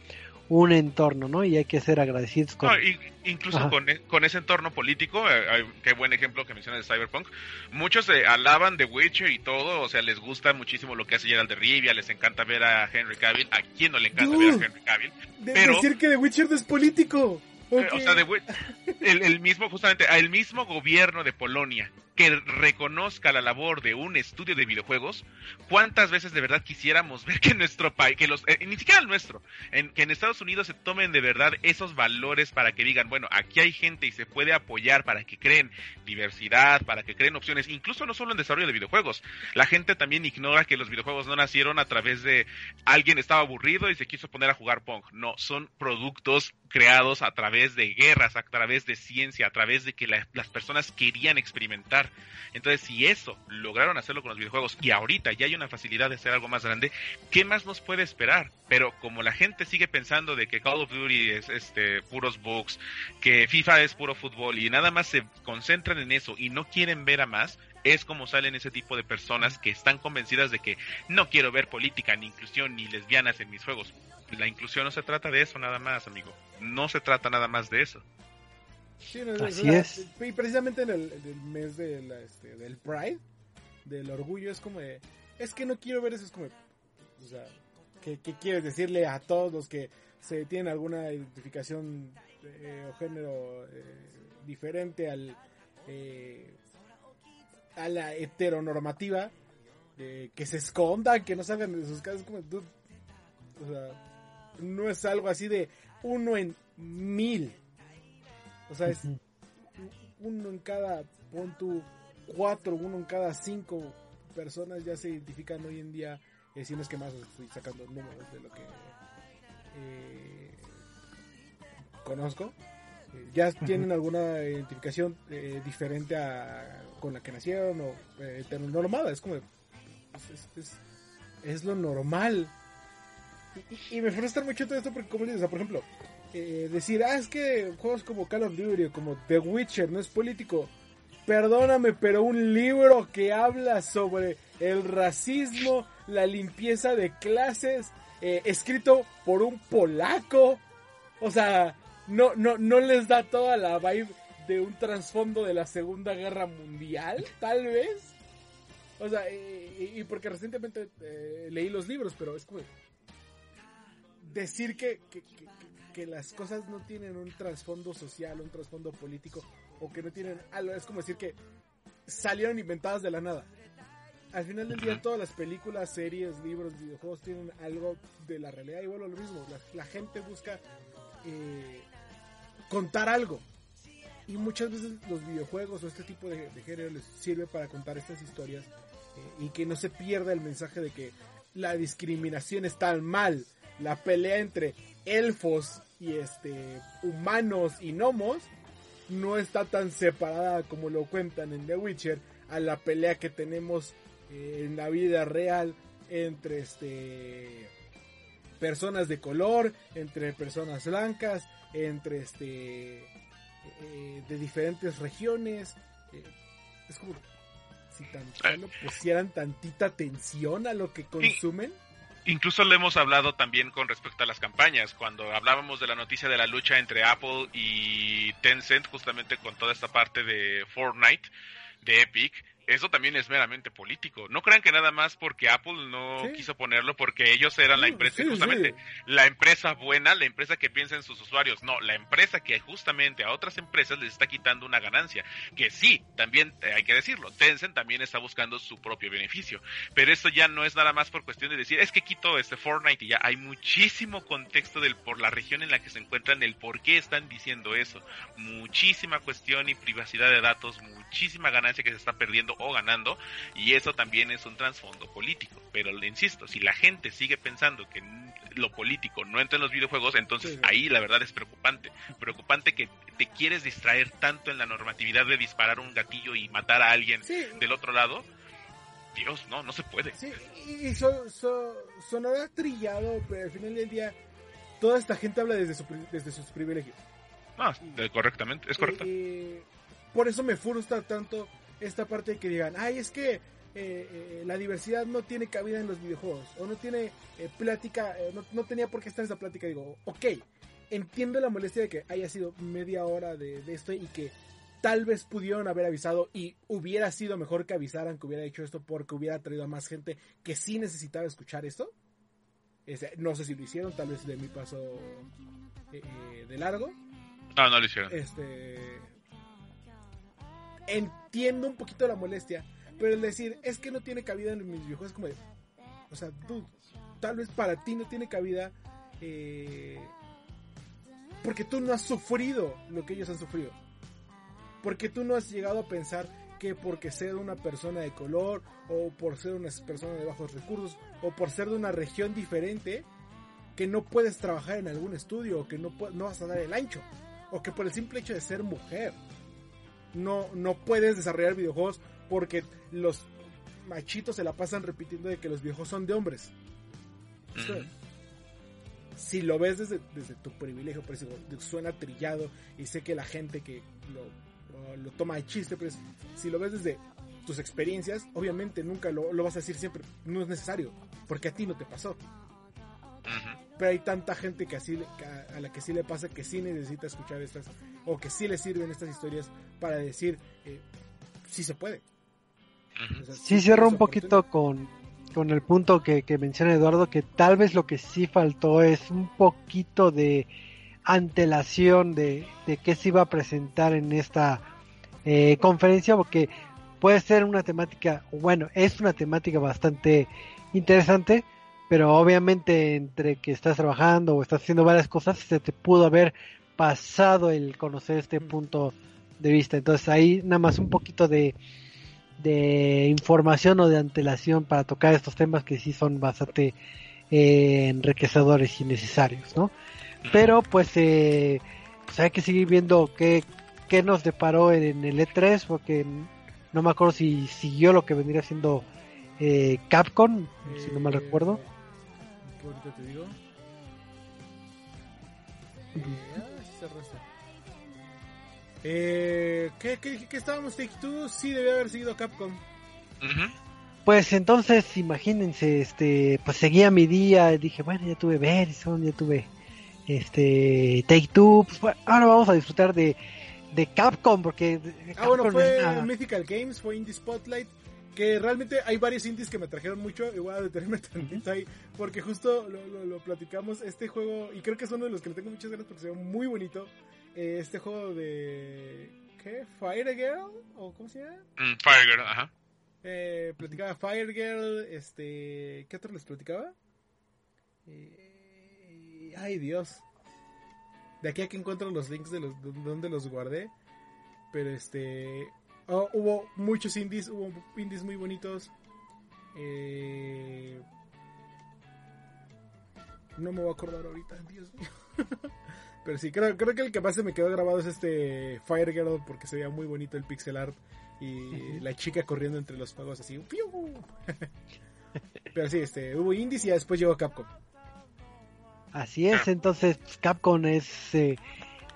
un entorno, ¿no? Y hay que ser agradecidos con... No, y- incluso Ajá. con, e- con ese entorno político, eh, qué buen ejemplo que mencionas de Cyberpunk. Muchos eh, alaban The Witcher y todo, o sea, les gusta muchísimo lo que hace Geralt de Rivia, les encanta ver a Henry Cavill. ¿A quién no le encanta Dude. ver a Henry Cavill? De Pero- decir que The Witcher no es político. Eh. O sea, The Wit- el, el mismo, justamente, el mismo gobierno de Polonia que reconozca la labor de un estudio de videojuegos, ¿cuántas veces de verdad quisiéramos ver que en nuestro país, que los, eh, ni siquiera el nuestro, en, que en Estados Unidos se tomen de verdad esos valores para que digan, bueno, aquí hay gente y se puede apoyar para que creen diversidad, para que creen opciones, incluso no solo en desarrollo de videojuegos. La gente también ignora que los videojuegos no nacieron a través de alguien estaba aburrido y se quiso poner a jugar Pong. No, son productos creados a través de guerras, a través de ciencia, a través de que la- las personas querían experimentar. Entonces, si eso lograron hacerlo con los videojuegos y ahorita ya hay una facilidad de hacer algo más grande, ¿qué más nos puede esperar? Pero como la gente sigue pensando de que Call of Duty es este puros bugs, que FIFA es puro fútbol y nada más se concentran en eso y no quieren ver a más, es como salen ese tipo de personas que están convencidas de que no quiero ver política, ni inclusión, ni lesbianas en mis juegos. La inclusión no se trata de eso nada más, amigo. No se trata nada más de eso. Sí, Así es. Y precisamente en el, en el mes de la, este, del Pride, del orgullo, es como de, es que no quiero ver eso, es como, de, o sea, ¿qué, qué quieres decirle a todos los que se tienen alguna identificación eh, o género eh, diferente al eh, a la heteronormativa? que se escondan, que no salgan de sus casas, como, dude, o sea, no es algo así de uno en mil. O sea, es uno en cada, pon tú, cuatro, uno en cada cinco personas ya se identifican hoy en día, eh, si no es que más, estoy sacando números de lo que eh, conozco. Eh, ya tienen alguna identificación eh, diferente a con la que nacieron o eh, heteronormada. Es como, es, es- es- es lo normal. Y, y- y me frustra mucho todo esto porque, como dices, o sea, por ejemplo, eh, decir, ah, es que juegos como Call of Duty o como The Witcher no es político. Perdóname, pero un libro que habla sobre el racismo, la limpieza de clases, eh, escrito por un polaco, o sea, no, no, no les da toda la vibe de un trasfondo de la Segunda Guerra Mundial, tal vez. O sea, y, porque recientemente eh, leí los libros, pero es como decir que- que- las cosas no tienen un trasfondo social, un trasfondo político, o que no tienen algo, es como decir que salieron inventadas de la nada. Al final del día todas las películas, series, libros, videojuegos tienen algo de la realidad y bueno, lo mismo, la, la gente busca eh, contar algo. Y muchas veces los videojuegos o este tipo de, de género les sirve para contar estas historias eh, y que no se pierda el mensaje de que la discriminación está mal. La pelea entre elfos y este humanos y gnomos no está tan separada como lo cuentan en The Witcher a la pelea que tenemos eh, en la vida real entre este personas de color, entre personas blancas, entre este eh, de diferentes regiones. eh, es como si tan solo pusieran tantita atención a lo que consumen. Incluso lo hemos hablado también con respecto a las campañas, cuando hablábamos de la noticia de la lucha entre Apple y Tencent, justamente con toda esta parte de Fortnite, de Epic, eso también es meramente político. No crean que nada más porque Apple no Sí. quiso ponerlo porque ellos eran la empresa, sí, justamente sí. la empresa buena, la empresa que piensa en sus usuarios, no, la empresa que justamente a otras empresas les está quitando una ganancia, que sí, también eh, hay que decirlo, Tencent también está buscando su propio beneficio, pero eso ya no es nada más por cuestión de decir, es que quito este Fortnite y ya hay muchísimo contexto del por la región en la que se encuentran, el por qué están diciendo eso, muchísima cuestión y privacidad de datos, muchísima ganancia que se está perdiendo o ganando, y eso también es un trasfondo político. Pero le insisto, si la gente sigue pensando que lo político no entra en los videojuegos, entonces Sí, sí. ahí la verdad es preocupante. Preocupante que te quieres distraer tanto en la normatividad de disparar un gatillo y matar a alguien Sí, del otro lado. Dios, no, no se puede. Sí, y, y so- so- sonará trillado, pero al final del día toda esta gente habla desde, su desde sus privilegios. De- correctamente, es correcto. Eh, por eso me frustra tanto esta parte de que digan, ay, es que eh, eh, la diversidad no tiene cabida en los videojuegos, o no tiene eh, plática, eh, no, no tenía por qué estar esa plática. Digo, ok, entiendo la molestia de que haya sido media hora de, de esto y que tal vez pudieron haber avisado y hubiera sido mejor que avisaran que hubiera hecho esto porque hubiera traído a más gente que sí necesitaba escuchar esto. Este, no sé si lo hicieron, tal vez de mi paso eh, eh, de largo. No, no lo hicieron. Este. Entiendo un poquito la molestia, pero el decir es que no tiene cabida en mis videojuegos es como de. O sea, tú, tal vez para ti no tiene cabida. eh, porque tú no has sufrido lo que ellos han sufrido. Porque tú no has llegado a pensar que porque ser una persona de color, o por ser una persona de bajos recursos, o por ser de una región diferente, que no puedes trabajar en algún estudio, o que no, no vas a dar el ancho, o que por el simple hecho de ser mujer, no, no puedes desarrollar videojuegos porque los machitos se la pasan repitiendo de que los videojuegos son de hombres. Si lo ves desde, desde tu privilegio, por eso digo, suena trillado y sé que la gente que lo, toma de chiste, pero es- si lo ves desde tus experiencias, obviamente nunca lo, lo vas a decir siempre, no es necesario, porque a ti no te pasó. Ujú. Pero hay tanta gente que así a, la que sí le pasa que sí necesita escuchar estas, o que sí le sirven estas historias para decir, eh, sí se puede. O sea, Sí, cierro un poquito con, con el punto que, que menciona Eduardo, que tal vez lo que sí faltó es un poquito de antelación de, de qué se iba a presentar en esta eh, conferencia, porque puede ser una temática, bueno, es una temática bastante interesante, pero obviamente entre que estás trabajando o estás haciendo varias cosas, se te pudo haber pasado el conocer este punto de vista. Entonces ahí nada más un poquito de, de información o de antelación para tocar estos temas que sí son bastante eh, enriquecedores y necesarios, ¿no? Pero pues, eh, pues hay que seguir viendo qué, qué nos deparó en, en el E3, porque no me acuerdo si siguió lo que vendría siendo eh, Capcom, si no mal Eh, recuerdo. ¿Qué ahorita te digo? Eh, ah. Eh, ¿qué, qué dije que estábamos Take Two? Sí, debe haber seguido Capcom. Pues entonces, imagínense, este, pues seguía mi día, dije, bueno, ya tuve Verizon, ya tuve este Take Two, pues bueno, ahora vamos a disfrutar de, de Capcom, porque Ah, bueno, Capcom fue una- Mythical Games, fue Indie Spotlight. Que realmente hay varios indies que me trajeron mucho. Y voy a detenerme tantito ahí. Porque justo lo, lo- lo platicamos. Este juego, y creo que es uno de los que le tengo muchas ganas porque se ve muy bonito. eh, este juego de. ¿Qué? ¿Fire Girl? ¿O cómo se llama? Mm, Fire Girl, ajá. Eh, platicaba Fire Girl. Este. ¿Qué otro les platicaba? Eh, ay, Dios. De aquí a que encuentro los links de, los, de donde los guardé. Pero este. Oh, hubo muchos indies, hubo indies muy bonitos. Eh, no me voy a acordar ahorita, Dios mío. Pero sí, creo, creo que el que más se me quedó grabado es este Fire Girl porque se veía muy bonito el pixel art y la chica corriendo entre los fuegos así. ¡piu! Pero sí, este, hubo indies y después llegó Capcom. Así es, entonces Capcom es eh,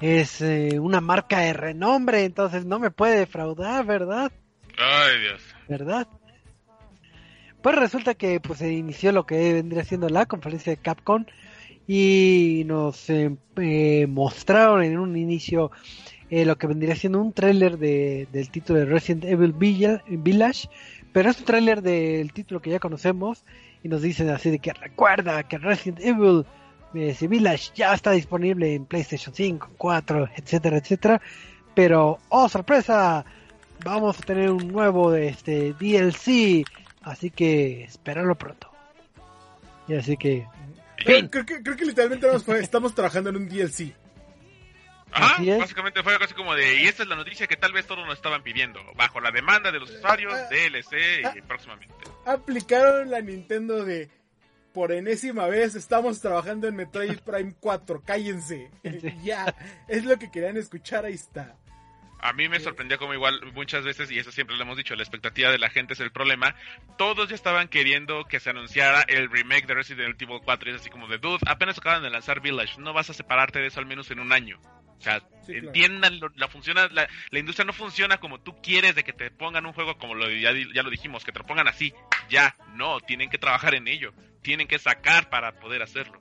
es eh, una marca de renombre, entonces no me puede defraudar, ¿verdad? Ay, Dios. ¿Verdad? Pues resulta que pues se inició lo que vendría siendo la conferencia de Capcom y nos eh, eh, mostraron en un inicio eh, lo que vendría siendo un tráiler de, del título de Resident Evil Villa- Village, pero es un tráiler del título que ya conocemos y nos dicen así de que recuerda que Resident Evil eh, Village ya está disponible en PlayStation 5, 4, etcétera, etcétera, pero oh sorpresa, vamos a tener un nuevo este DLC, así que esperarlo pronto. Y así que Creo, creo que, creo que literalmente estamos trabajando en un DLC. Ajá, es. básicamente fue casi como de, y esta es la noticia que tal vez todos nos estaban pidiendo, bajo la demanda de los usuarios, DLC y próximamente. Aplicaron la Nintendo de. Por enésima vez estamos trabajando en Metroid Prime 4, cállense. Sí. ya, es lo que querían escuchar, ahí está. A mí me sorprendía como igual muchas veces, y eso siempre lo hemos dicho, la expectativa de la gente es el problema. Todos ya estaban queriendo que se anunciara el remake de Resident Evil 4 y es así como de, dude, apenas acaban de lanzar Village, no vas a separarte de eso al menos en un año. O sea, Sí, entiendan, la, funciona, la, la industria no funciona como tú quieres de que te pongan un juego como lo, ya, ya lo dijimos, que te lo pongan así. Ya, no, tienen que trabajar en ello, tienen que sacar para poder hacerlo.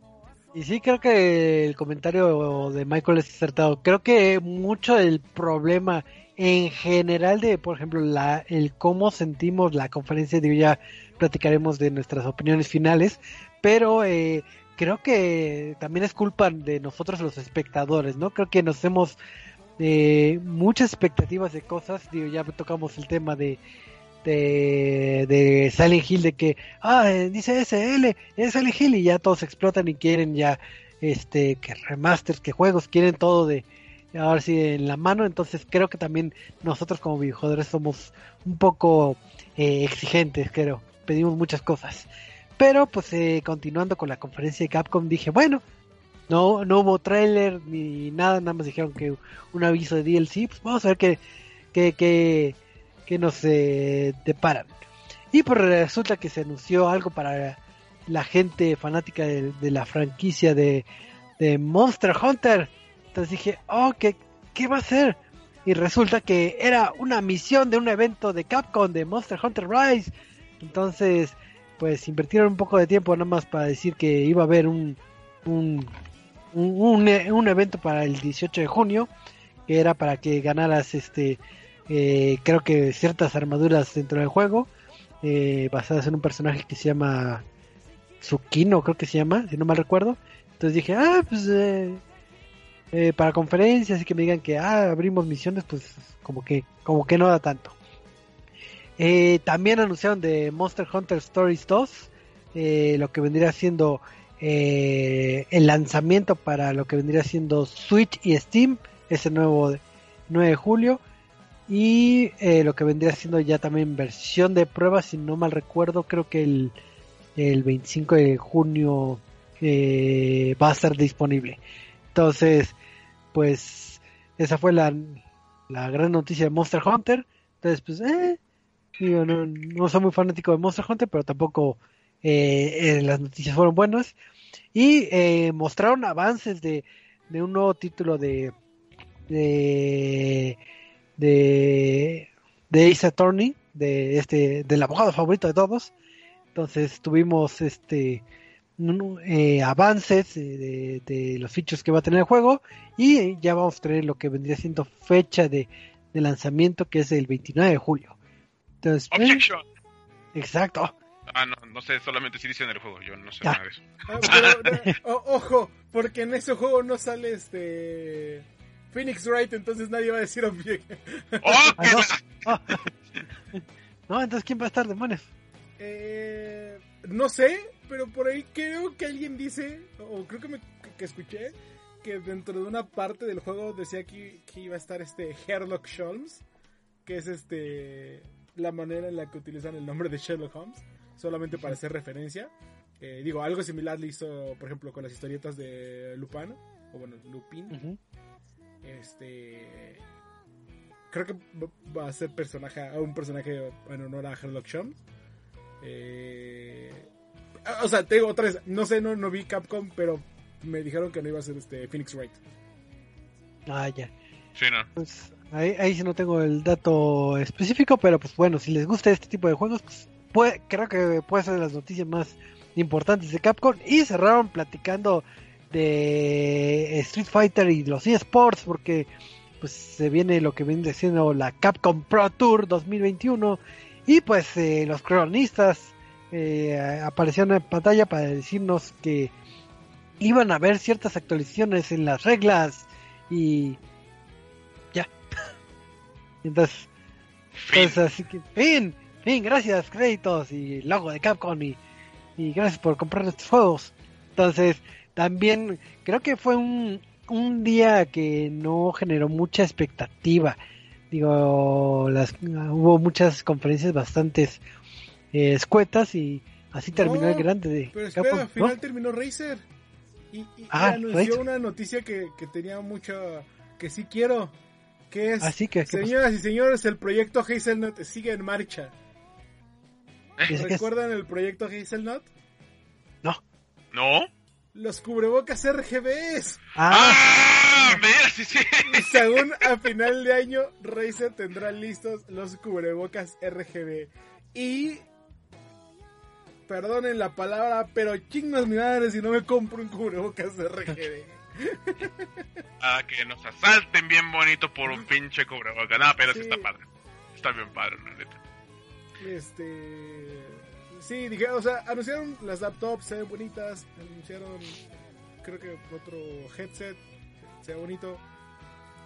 Y sí, creo que el comentario de Michael es acertado. Creo que mucho del problema en general de, por ejemplo, la, el cómo sentimos la conferencia, digo, ya platicaremos de nuestras opiniones finales, pero eh, creo que también es culpa de nosotros los espectadores, ¿no? Creo que nos hemos eh, muchas expectativas de cosas, digo, ya tocamos el tema de de, de Silent Hill de que ah eh, dice SL es Silent Hill y ya todos explotan y quieren ya este que remasters que juegos quieren todo de ahora sí en la mano. Entonces creo que también nosotros como videojuegos somos un poco eh, exigentes creo. Pedimos muchas cosas. Pero pues eh, continuando con la conferencia de Capcom dije bueno no no hubo tráiler ni nada nada más dijeron que un aviso de DLC pues vamos a ver qué que nos eh, deparan. Y pues resulta que se anunció algo para la gente fanática de, la franquicia de, Monster Hunter. Entonces dije, oh, ¿qué, ¿qué va a ser? Y resulta que era una misión de un evento de Capcom de Monster Hunter Rise. Entonces, pues invirtieron un poco de tiempo nada más para decir que iba a haber un, un, un, un evento para el 18 de junio. Que era para que ganaras este eh, creo que ciertas armaduras dentro del juego eh, basadas en un personaje que se llama Tsukino creo que se llama si no mal recuerdo. Entonces dije ah pues eh, eh, para conferencias y que me digan que ah abrimos misiones pues como que como que no da tanto también anunciaron de Monster Hunter Stories 2 eh, lo que vendría siendo el lanzamiento para lo que vendría siendo Switch y Steam ese nuevo 9 de julio y eh, lo que vendría siendo ya también versión de prueba, si no mal recuerdo, creo que el, el 25 de junio eh, va a estar disponible. Entonces, pues esa fue la, la gran noticia de Monster Hunter. Entonces, pues, eh, digo, no, no soy muy fanático de Monster Hunter, pero tampoco eh, las noticias fueron buenas. Y mostraron avances de, de un nuevo título de, de de, de Ace Attorney, de este, del abogado favorito de todos. Entonces tuvimos este eh, avances de, de los features que va a tener el juego y ya vamos a tener lo que vendría siendo fecha de, de lanzamiento que es el 29 de julio. Entonces, eh, Objection. exacto. Ah, no, no sé solamente si dicen el juego, yo no sé Ah. nada de eso. Ah, pero, no, o- ojo, porque en ese juego no sale este. Phoenix Wright, entonces nadie va a decir objeto. ¡Oh! Ah, no. Ah. no, entonces ¿quién va a estar demonios? Eh, no sé, pero por ahí creo que alguien dice, o creo que, me, que escuché, que dentro de una parte del juego decía que, que iba a estar este Sherlock Holmes, que es este la manera en la que utilizan el nombre de Sherlock Holmes, solamente para hacer referencia. Eh, digo, algo similar le hizo, por ejemplo, con las historietas de Lupin, o bueno, Lupin. Este. Creo que va a ser personaje, un personaje en honor a Sherlock Holmes. Eh, o sea, te digo otra vez, no sé, no, no vi Capcom, pero me dijeron que no iba a ser este Phoenix Wright. Ah, ya. Sí, no. Pues ahí, ahí sí no tengo el dato específico, pero pues bueno, si les gusta este tipo de juegos, pues puede, creo que puede ser de las noticias más importantes de Capcom. Y cerraron platicando de Street Fighter y los eSports, porque pues se viene lo que viene siendo la Capcom Pro Tour 2021. Y pues eh, los cronistas eh, aparecieron en pantalla para decirnos que iban a haber ciertas actualizaciones en las reglas y ya. Entonces, Fin. pues así que, fin, fin, gracias, créditos y logo de Capcom y, y gracias por comprar estos juegos. Entonces, también creo que fue un, un día que no generó mucha expectativa. Digo, las, hubo muchas conferencias bastante eh, escuetas y así terminó No, el grande de Pero espera, Capcom, al final ¿no? terminó Razer. Y, y- y Ah, anunció Razer. una noticia que, que tenía mucho. que sí quiero. Que es. Así que, ¿qué pasó? Señoras y señores, el proyecto Hazelnut sigue en marcha. Que ¿Recuerdan el proyecto Hazelnut? ¿No? Los cubrebocas RGBs. Ah, ¡Ah! Mira, sí, sí. Según a final de año, Razer tendrá listos los cubrebocas RGB. Y. Perdonen la palabra, pero chingas mi madre si no me compro un cubrebocas RGB. Ah, que nos asalten bien bonito por un pinche cubrebocas. No, pero sí Sí. está padre. Está bien padre, la neta. Este. Sí, dije, o sea, anunciaron las laptops, se ven bonitas. Anunciaron, creo que otro headset, se ve bonito.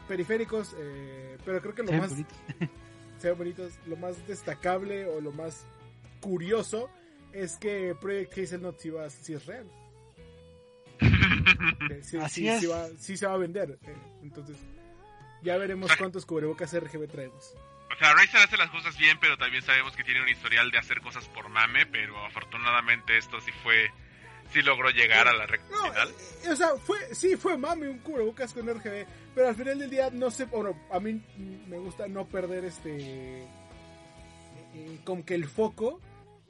Periféricos, eh, pero creo que lo se ven más. bonitos. se ven bonitos. Lo más destacable o lo más curioso es que Project Hazelnut sí, va, sí es real. Que sí, Así sí- es. sí va, sí se va a vender. eh, entonces, ya veremos cuántos cubrebocas RGB traemos. O sea, Razer hace las cosas bien, pero también sabemos que tiene un historial de hacer cosas por mame, pero afortunadamente esto sí fue, sí logró llegar a la recta No, final. eh, o sea, fue, sí fue mami un cubrebocas con RGB, pero al final del día no sé, bueno, a mí me gusta no perder este, eh, como que el foco,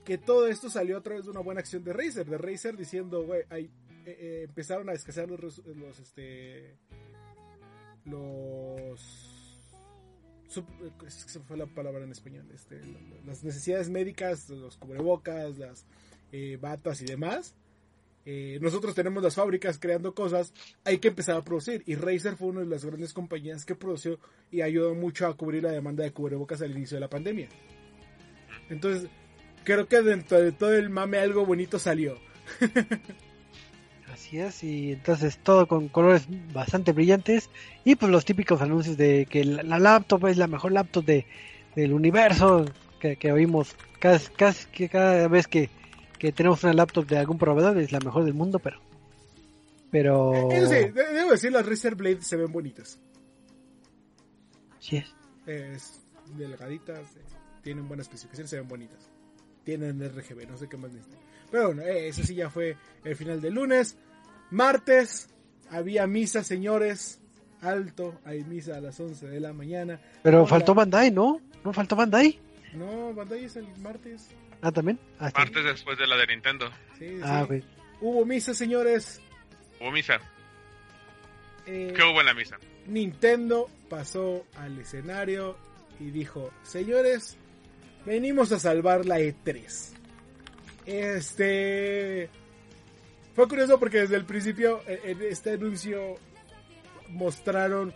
que todo esto salió a través de una buena acción de Razer, de Razer diciendo, güey, eh, eh, empezaron a escasear los, los, este, los, se fue la palabra en español, este, las necesidades médicas, los cubrebocas, las eh, batas y demás. Eh, nosotros tenemos las fábricas creando cosas, hay que empezar a producir. Y Razer fue una de las grandes compañías que produció y ayudó mucho a cubrir la demanda de cubrebocas al inicio de la pandemia. Entonces, creo que dentro de todo el mame algo bonito salió. Así es, y entonces todo con colores bastante brillantes y pues los típicos anuncios de que la, la laptop es la mejor laptop de, del universo que, que oímos casi, casi que cada vez que, que tenemos una laptop de algún proveedor es la mejor del mundo, pero pero Eso sí, de- debo decir, las Razer Blade se ven bonitas. así es. Es delgaditas, eh, tienen buenas especificaciones, se ven bonitas. Tienen RGB, no sé qué más necesitan. Pero bueno, eh, eso sí ya fue el final del lunes. Martes, había misa, señores. Alto, hay misa a las 11 de la mañana. Pero Hola. faltó Bandai, ¿no? ¿No faltó Bandai? No, Bandai es el martes. Ah, también. Ah. Martes después de la de Nintendo. Sí, Ah, sí. Hubo misa, señores. Hubo misa. Eh, ¿Qué hubo en la misa? Nintendo pasó al escenario y dijo, señores, venimos a salvar la E3. Este... Fue curioso porque desde el principio eh, en este anuncio mostraron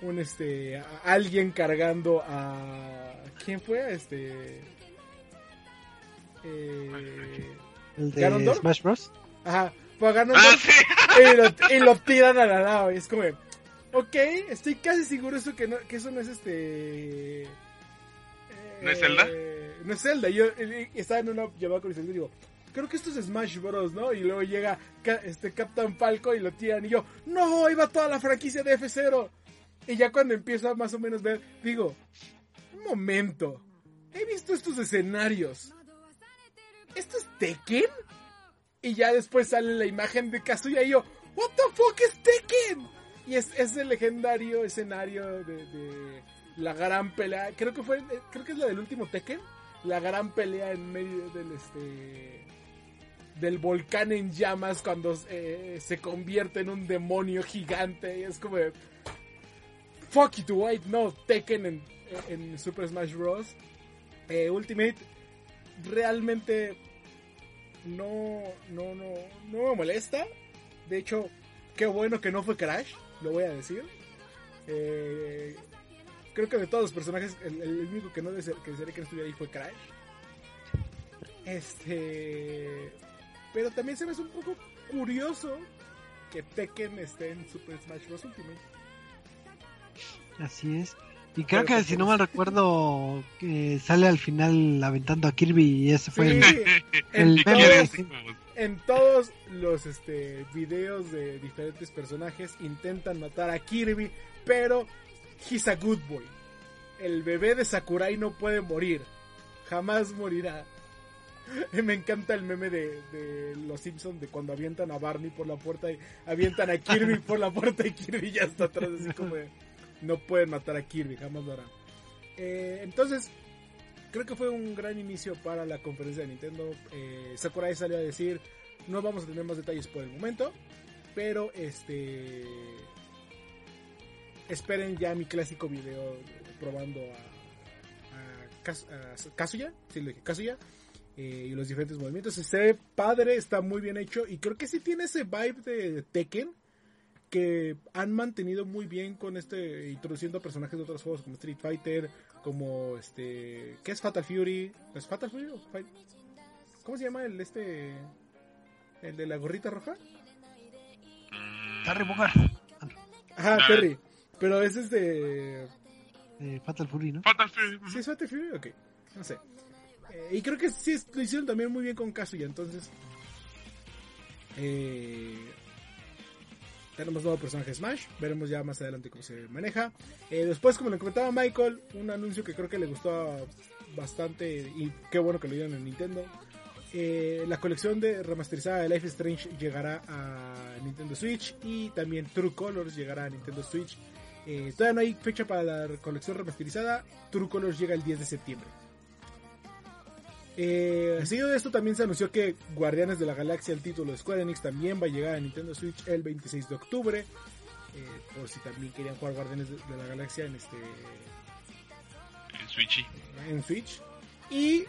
un este a alguien cargando a quién fue este eh, El de. Smash Bros. ajá fue a ¡Ah, sí! y lo, y lo tiran a la nave. Es como, ok, estoy casi seguro eso que, no, que eso no es este. eh, ¿No es Zelda? No es Zelda. Yo estaba en una llamada con el y digo, creo que esto es Smash Bros, ¿no? Y luego llega este Captain Falco y lo tiran y yo, no, ahí va toda la franquicia de F0. Y ya cuando empiezo a más o menos ver, digo, un momento, he visto estos escenarios. ¿Esto es Tekken? Y ya después sale la imagen de Kazuya y yo, ¿What the fuck es Tekken? Y es ese legendario escenario de, de la gran pelea. Creo que fue, creo que es la del último Tekken. La gran pelea en medio del este del volcán en llamas cuando eh, se convierte en un demonio gigante. Es como Fuck to white, no, Tekken en, en Super Smash Bros. Eh, Ultimate realmente no, no, no, no me molesta. De hecho, qué bueno que no fue Crash, lo voy a decir. Eh, creo que de todos los personajes, el, el único que no desearía que no estuviera ahí fue Crash. Este. Pero también se me hace un poco curioso que Tekken esté en Super Smash Bros. Ultimate. Así es. Y creo Pero que si no mal recuerdo, que sale al final aventando a Kirby y ese fue el, Sí, en, el ¿Y meme. quieres? sí. en todos los este, videos de diferentes personajes intentan matar a Kirby, pero he's a good boy. El bebé de Sakurai no puede morir. Jamás morirá. Me encanta el meme de, de los Simpsons de cuando avientan a Barney por la puerta y avientan a Kirby por la puerta y Kirby ya está atrás así como de, no pueden matar a Kirby, jamás lo harán. Eh, entonces, creo que fue un gran inicio para la conferencia de Nintendo. Eh, Sakurai salió a decir, no vamos a tener más detalles por el momento, pero este esperen ya mi clásico video probando a, a, Kaz- a Kazuya, sí le dije Kazuya, eh, y los diferentes movimientos. Se ve padre, está muy bien hecho y creo que sí tiene ese vibe de Tekken que han mantenido muy bien con este introduciendo personajes de otros juegos como Street Fighter, como este, ¿qué es Fatal Fury? ¿Es Fatal Fury o Fi- ¿Cómo se llama el este el de la gorrita roja? Terry Bogard, Ajá, Ah. Terry. Pero ese es de de Fatal Fury, ¿no? Fatal Fury. ¿Sí es Fatal Fury? Ok, no sé. Eh, y creo que sí es- lo hicieron también muy bien con Kazuya, entonces. Eh, tenemos nuevo personaje Smash, veremos ya más adelante cómo se maneja. Eh, después, como le comentaba Michael, un anuncio que creo que le gustó bastante y qué bueno que lo dieron en Nintendo. Eh, la colección de remasterizada de Life is Strange llegará a Nintendo Switch y también True Colors llegará a Nintendo Switch. Eh, todavía no hay fecha para la colección remasterizada. True Colors llega el 10 de septiembre. Eh, seguido de esto también se anunció que Guardianes de la Galaxia, el título de Square Enix, también va a llegar a Nintendo Switch el 26 de octubre. Eh, por si también querían jugar Guardianes de, de la Galaxia en este El Switchy. en Switch. Y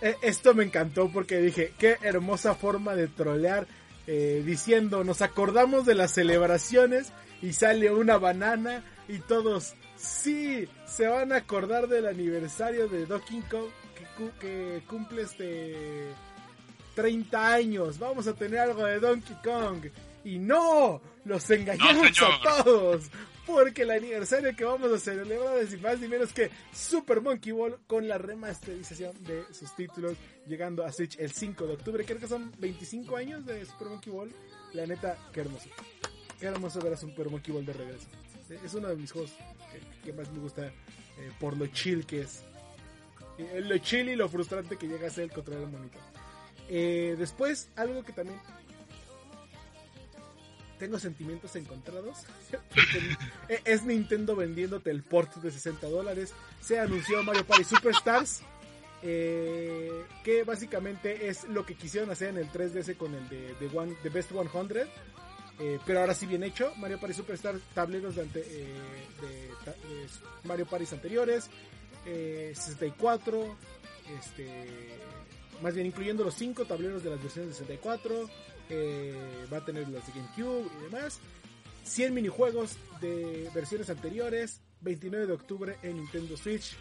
eh, esto me encantó porque dije, qué hermosa forma de trolear. eh, diciendo, nos acordamos de las celebraciones y sale una banana y todos, sí, se van a acordar del aniversario de Donkey Kong que, cu- que cumple este 30 años. Vamos a tener algo de Donkey Kong. Y no, los engañamos No, a todos. Porque el aniversario que vamos a celebrar es más ni menos que Super Monkey Ball con la remasterización de sus títulos llegando a Switch el 5 de octubre. Creo que son 25 años de Super Monkey Ball. La neta, qué hermoso. Qué hermoso ver a Super Monkey Ball de regreso. Es uno de mis juegos que, más me gusta eh, por lo chill que es. Eh, Lo chill y lo frustrante que llega a ser el controlar el monitor. Eh, después, algo que también tengo sentimientos encontrados. eh, es Nintendo vendiéndote el port de 60 dólares. Se anunció Mario Party Superstars. que básicamente es lo que quisieron hacer en el 3DS con el de, de One, The Best 100. Eh, pero ahora sí bien hecho. Mario Party Superstars, tableros de, eh, Mario Party anteriores. eh, 64. Este, más bien incluyendo los 5 tableros de las versiones de 64. eh, va a tener los de GameCube y demás. 100 minijuegos de versiones anteriores. 29 de octubre en Nintendo Switch.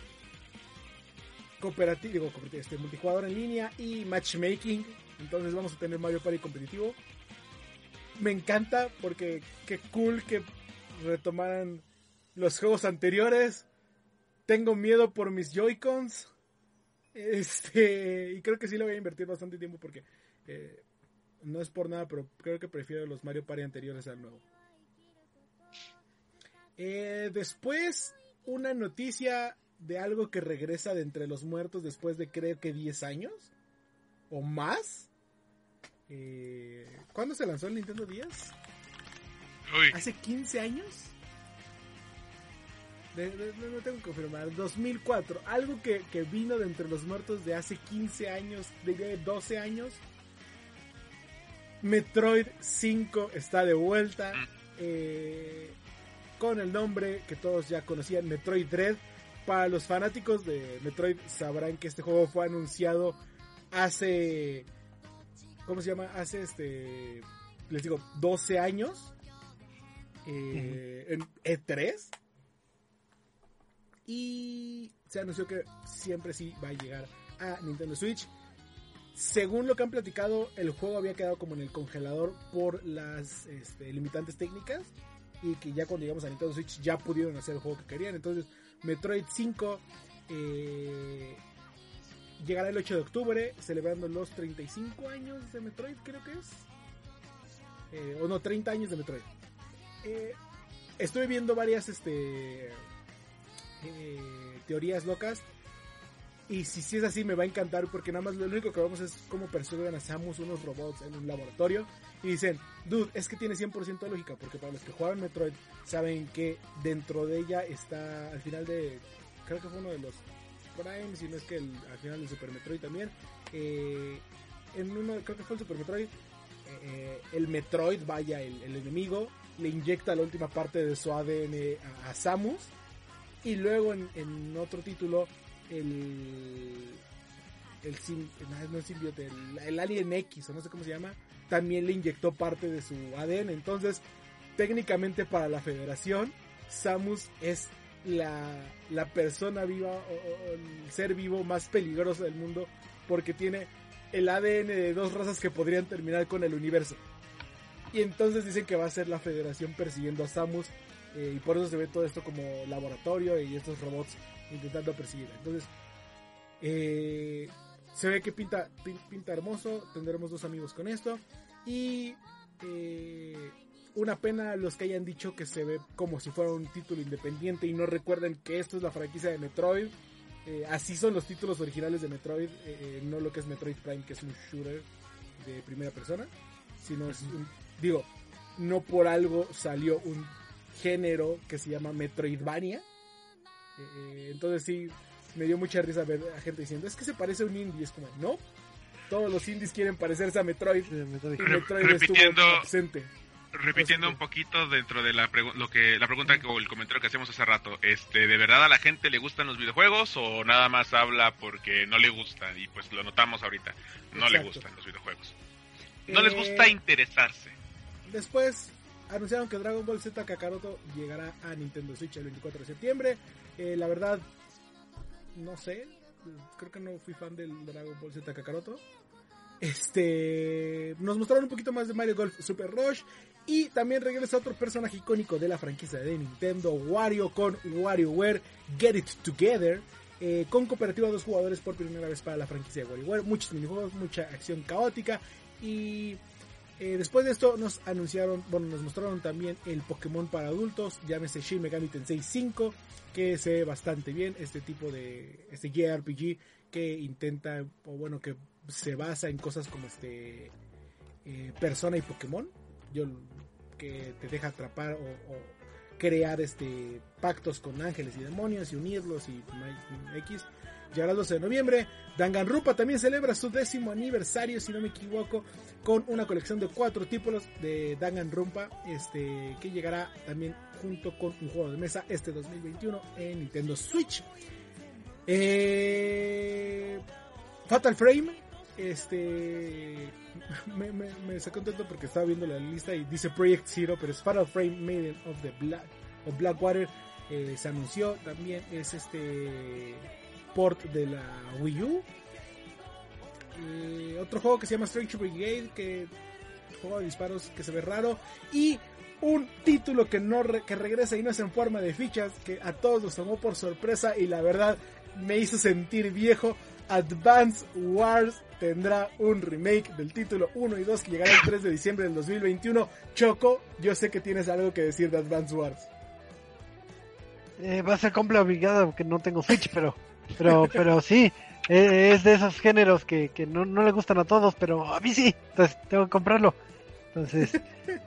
Cooperativo, digo, este, multijugador en línea y matchmaking. Entonces vamos a tener Mario Party competitivo. Me encanta porque qué cool que retomaran los juegos anteriores. Tengo miedo por mis Joy-Cons. Este, y creo que sí le voy a invertir bastante tiempo porque Eh, no es por nada, pero creo que prefiero los Mario Party anteriores al nuevo. Eh, después, una noticia de algo que regresa de entre los muertos después de creo que 10 años o más. Eh, ¿Cuándo se lanzó el Nintendo 10? Uy, ¿Hace 15 años? De- de- no, no tengo que confirmar. 2004. Algo que, que vino de entre los muertos de hace 15 años, de 12 años. Metroid 5 está de vuelta. eh, con el nombre que todos ya conocían, Metroid Dread. Para los fanáticos de Metroid sabrán que este juego fue anunciado hace... ¿Cómo se llama? Hace este... Les digo, 12 años. eh, En E3. Y se anunció que siempre sí va a llegar a Nintendo Switch. Según lo que han platicado, el juego había quedado como en el congelador por las este, limitantes técnicas. Y que ya cuando llegamos a Nintendo Switch ya pudieron hacer el juego que querían. Entonces, Metroid 5 eh, llegará el 8 de octubre, celebrando los 35 años de Metroid, creo que es. Eh, o no, 30 años de Metroid. Eh, estuve viendo varias este, eh, teorías locas. Y si, es así, me va a encantar porque nada más lo único que vemos es cómo persuaden a Samus unos robots en un laboratorio. Y dicen, dude, es que tiene 100% de lógica. Porque para los que juegan Metroid saben que dentro de ella está al final de. Creo que fue uno de los Si no es que el, al final del Super Metroid también. eh, creo que fue el Super Metroid. eh, el Metroid, vaya, el, el enemigo, le inyecta la última parte de su ADN a, Samus. Y luego en, otro título, el. El, el el, el Alien X, o no sé cómo se llama, también le inyectó parte de su ADN. Entonces, técnicamente para la Federación, Samus es la, la persona viva o, el ser vivo más peligroso del mundo porque tiene el ADN de dos razas que podrían terminar con el universo. Y entonces dicen que va a ser la Federación persiguiendo a Samus eh, y por eso se ve todo esto como laboratorio y estos robots intentando perseguirla. Entonces, eh, se ve que pinta, pin- pinta hermoso. Tendremos dos amigos con esto. Y eh, una pena los que hayan dicho que se ve como si fuera un título independiente y no recuerden que esto es la franquicia de Metroid. Eh, así son los títulos originales de Metroid, eh, eh, no lo que es Metroid Prime, que es un shooter de primera persona, sino es un, digo, no por algo salió un género que se llama Metroidvania. Eh, eh, entonces sí, me dio mucha risa ver a gente diciendo, es que se parece a un indie, es como, no, todos los indies quieren parecerse a Metroid Metroid. y Re- Metroid repitiendo- estuvo ausente. Repitiendo un poquito dentro de la lo que la pregunta que, o el comentario que hacemos hace rato, este, ¿de verdad a la gente le gustan los videojuegos o nada más habla porque no le gustan? Y pues lo notamos ahorita, no le gustan los videojuegos. No les Eh, gusta interesarse. Después anunciaron que Dragon Ball Z Kakaroto llegará a Nintendo Switch el 24 de septiembre. Eh, la verdad, no sé. Creo que no fui fan del Dragon Ball Z Kakaroto. Este. Nos mostraron un poquito más de Mario Golf Super Rush. Y también regresa otro personaje icónico de la franquicia de Nintendo, Wario con WarioWare Get It Together. eh, con cooperativa a dos jugadores por primera vez para la franquicia de WarioWare. Muchos minijuegos, mucha acción caótica. Y eh, después de esto nos anunciaron, bueno, nos mostraron también el Pokémon para adultos, llámese Shin Megami Tensei 5, que se ve bastante bien, este tipo de, este JRPG que intenta, o bueno, que se basa en cosas como este, eh, Persona y Pokémon, yo, que te deja atrapar o, crear este pactos con ángeles y demonios y unirlos y X. Llegará el 12 de noviembre. Danganronpa también celebra su décimo aniversario, si no me equivoco, con una colección de cuatro títulos de Danganronpa, este, que llegará también junto con un juego de mesa este 2021 en Nintendo Switch. Eh, Fatal Frame, este, me, me, sacó contento porque estaba viendo la lista y dice Project Zero, pero es Fatal Frame Maiden of the Black, of Blackwater, eh, se anunció también, es este port de la Wii U. Eh, otro juego que se llama Strange Brigade, que juego de disparos que se ve raro. Y un título que no que regresa y no es en forma de fichas, que a todos nos tomó por sorpresa y la verdad me hizo sentir viejo. Advance Wars tendrá un remake del título 1 y 2 que llegará el 3 de diciembre del 2021. Choco, yo sé que tienes algo que decir de Advance Wars. Eh, va a ser compra obligada porque no tengo Switch, pero, pero, pero sí, eh, es de esos géneros que, que no, no le gustan a todos, pero a mí sí, entonces tengo que comprarlo. Entonces,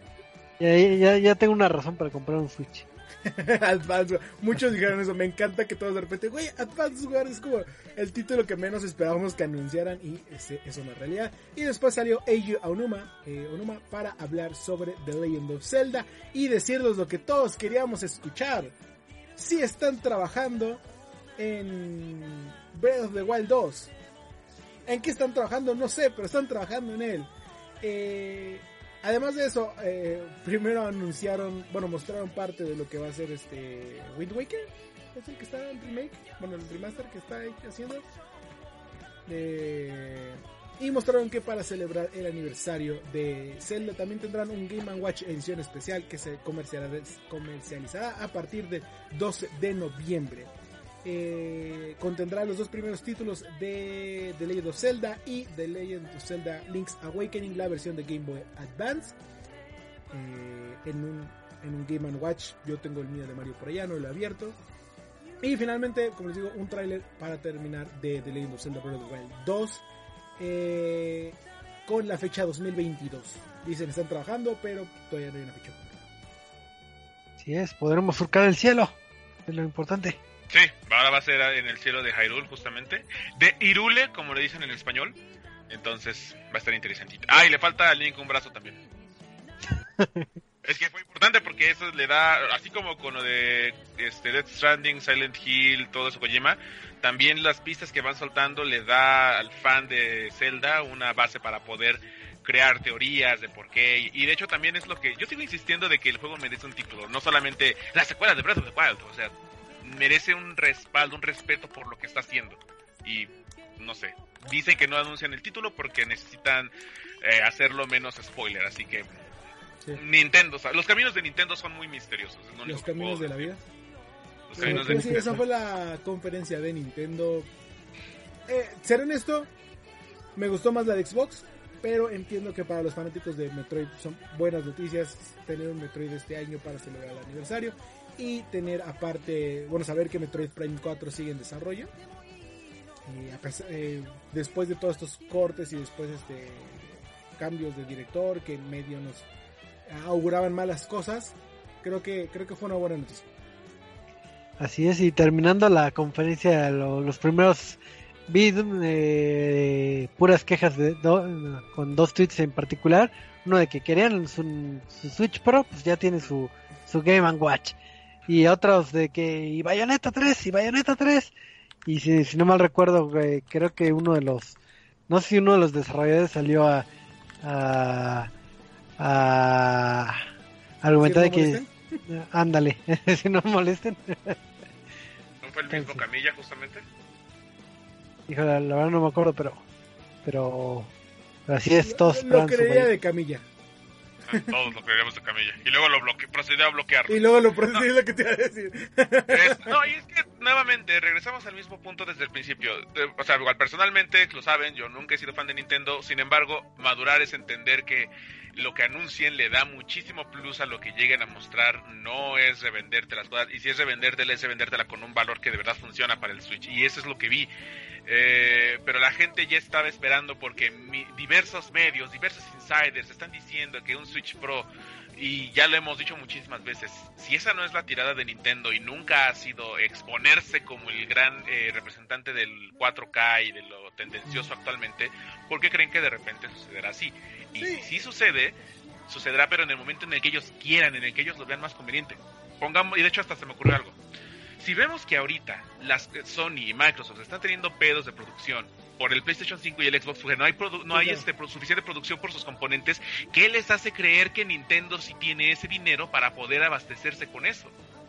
ya, ya, ya tengo una razón para comprar un Switch. Advance. Muchos dijeron eso. Me encanta que todos de repente, güey, Advance Wars es como el título que menos esperábamos que anunciaran y ese es una realidad. Y después salió Eiji Onuma, eh, Onuma para hablar sobre The Legend of Zelda y decirnos lo que todos queríamos escuchar. Si están trabajando en Breath of the Wild 2. ¿En qué están trabajando? No sé, pero están trabajando en él. Eh, además de eso, eh, primero anunciaron, bueno, mostraron parte de lo que va a ser este Wind Waker. Es el que está en remake, bueno, el remaster que está haciendo. Eh, y mostraron que para celebrar el aniversario de Zelda también tendrán un Game Watch edición especial que se comercializará a partir del 12 de noviembre. Eh, contendrá los dos primeros títulos de The Legend of Zelda y The Legend of Zelda Link's Awakening, la versión de Game Boy Advance. Eh, en, un, en un Game Watch, yo tengo el mío de Mario por allá, no lo he abierto. Y finalmente, como les digo, un tráiler para terminar de The Legend of Zelda Breath of the Wild 2 eh, con la fecha 2022. Dicen están trabajando, pero todavía no hay una fecha. Si es, podremos surcar el cielo, es lo importante. Sí, ahora va a ser en el cielo de Hyrule, justamente. De Irule, como le dicen en español. Entonces va a estar interesantito. Ah, y le falta al Link un brazo también. es que fue importante porque eso le da, así como con lo de este, Death Stranding, Silent Hill, todo eso Kojima, también las pistas que van soltando le da al fan de Zelda una base para poder crear teorías de por qué. Y de hecho también es lo que yo sigo insistiendo de que el juego merece un título, no solamente la secuela de Breath of the Wild, o sea, merece un respaldo, un respeto por lo que está haciendo. Y no sé, dicen que no anuncian el título porque necesitan eh, hacerlo menos spoiler, así que Sí. Nintendo, los caminos de Nintendo son muy misteriosos. único Los caminos puedo de la vida. Los Eh, caminos de pues Nintendo. esa fue la conferencia de Nintendo. Eh, ser honesto, me gustó más la de Xbox, pero entiendo que para los fanáticos de Metroid son buenas noticias tener un Metroid este año para celebrar el aniversario y tener aparte, bueno, saber que Metroid Prime 4 sigue en desarrollo. Y a pesar- eh, después de todos estos cortes y después este cambios de director que en medio nos auguraban malas cosas, creo que creo que fue una buena noticia. Así es, y terminando la conferencia, lo- los primeros vi eh, puras quejas de do- con dos tweets en particular. Uno de que querían su, su Switch Pro, pues ya tiene su, su Game Watch. Y otros de que y Bayonetta 3, y Bayonetta 3. Y si, si no mal recuerdo, eh, creo que uno de los, no sé si uno de los desarrolladores salió a, a, a argumentar de ¿Sí, no que, molesten? ándale, si no molesten. ¿No fue el mismo. Camilla, justamente? Hijo, la, la verdad no me acuerdo, pero. Pero. pero así es, todos Lo Bay- de Camilla. Todos lo creíamos de Camilla. Y luego lo bloque procedió a bloquearlo. Y luego lo procesé, es lo que te iba a decir. Es- no, y es que nuevamente regresamos al mismo punto desde el principio. De- o sea, igual personalmente, lo saben, yo nunca he sido fan de Nintendo. Sin embargo, madurar es entender que lo que anuncien le da muchísimo plus a lo que lleguen a mostrar. No es revenderte las cosas. Y si es revendértela, es revendértela con un valor que de verdad funciona para el Switch. Y eso es lo que vi. Eh, pero la gente ya estaba esperando porque mi- diversos medios, diversos insiders están diciendo que un Switch Pro, y ya lo hemos dicho muchísimas veces, si esa no es la tirada de Nintendo y nunca ha sido exponerse como el gran eh, representante del 4K y de lo tendencioso actualmente, ¿por qué creen que de repente sucederá así? Y Sí. si sucede, sucederá pero en el momento en el que ellos quieran, en el que ellos lo vean más conveniente. Pongamos, y de hecho hasta se me ocurrió algo. Si vemos que ahorita las eh, Sony y Microsoft están teniendo pedos de producción por el PlayStation 5 y el Xbox, porque no hay produ- no hay este suficiente producción por sus componentes, ¿qué les hace creer que Nintendo sí tiene ese dinero para poder abastecerse con eso?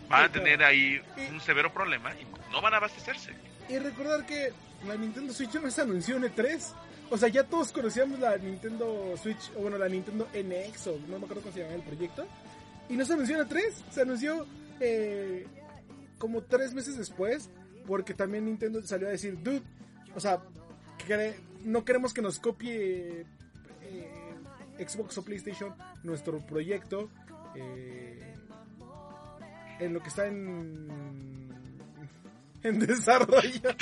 Van a tener ahí un severo problema y no van a abastecerse. Y recordar que la Nintendo Switch no se anunció en E3. O sea, ya todos conocíamos la Nintendo Switch, o bueno, la Nintendo NX, o no me acuerdo cómo se llamaba el proyecto. Y no se anunció en E3, se anunció eh, como tres meses después, porque también Nintendo salió a decir, dude, o sea, no queremos que nos copie eh, Xbox o PlayStation nuestro proyecto eh, en lo que está en en desarrollo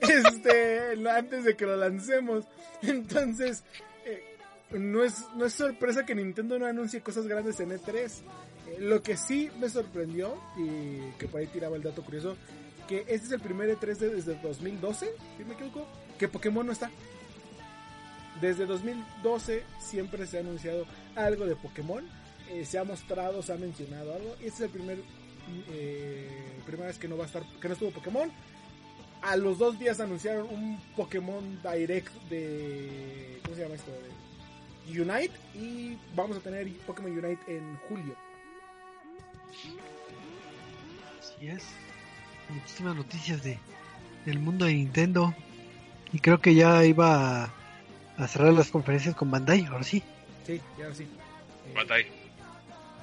este antes de que lo lancemos. Entonces eh, no es no es sorpresa que Nintendo no anuncie cosas grandes en E3 Eh, lo que sí me sorprendió y que por ahí tiraba el dato curioso que este es el primer E3 de- desde 2012 si me equivoco que Pokémon no está desde 2012 siempre se ha anunciado algo de Pokémon eh, se ha mostrado, se ha mencionado algo. Este es el primer eh, primera vez que no va a estar, que no estuvo Pokémon. A los dos días anunciaron un Pokémon Direct de ¿cómo se llama esto? Unite y vamos a tener Pokémon Unite en julio. Así es. Muchísimas noticias de, del mundo de Nintendo. Y creo que ya iba a, a cerrar las conferencias con Bandai, ahora sí. Sí, ya sí. Eh, Bandai.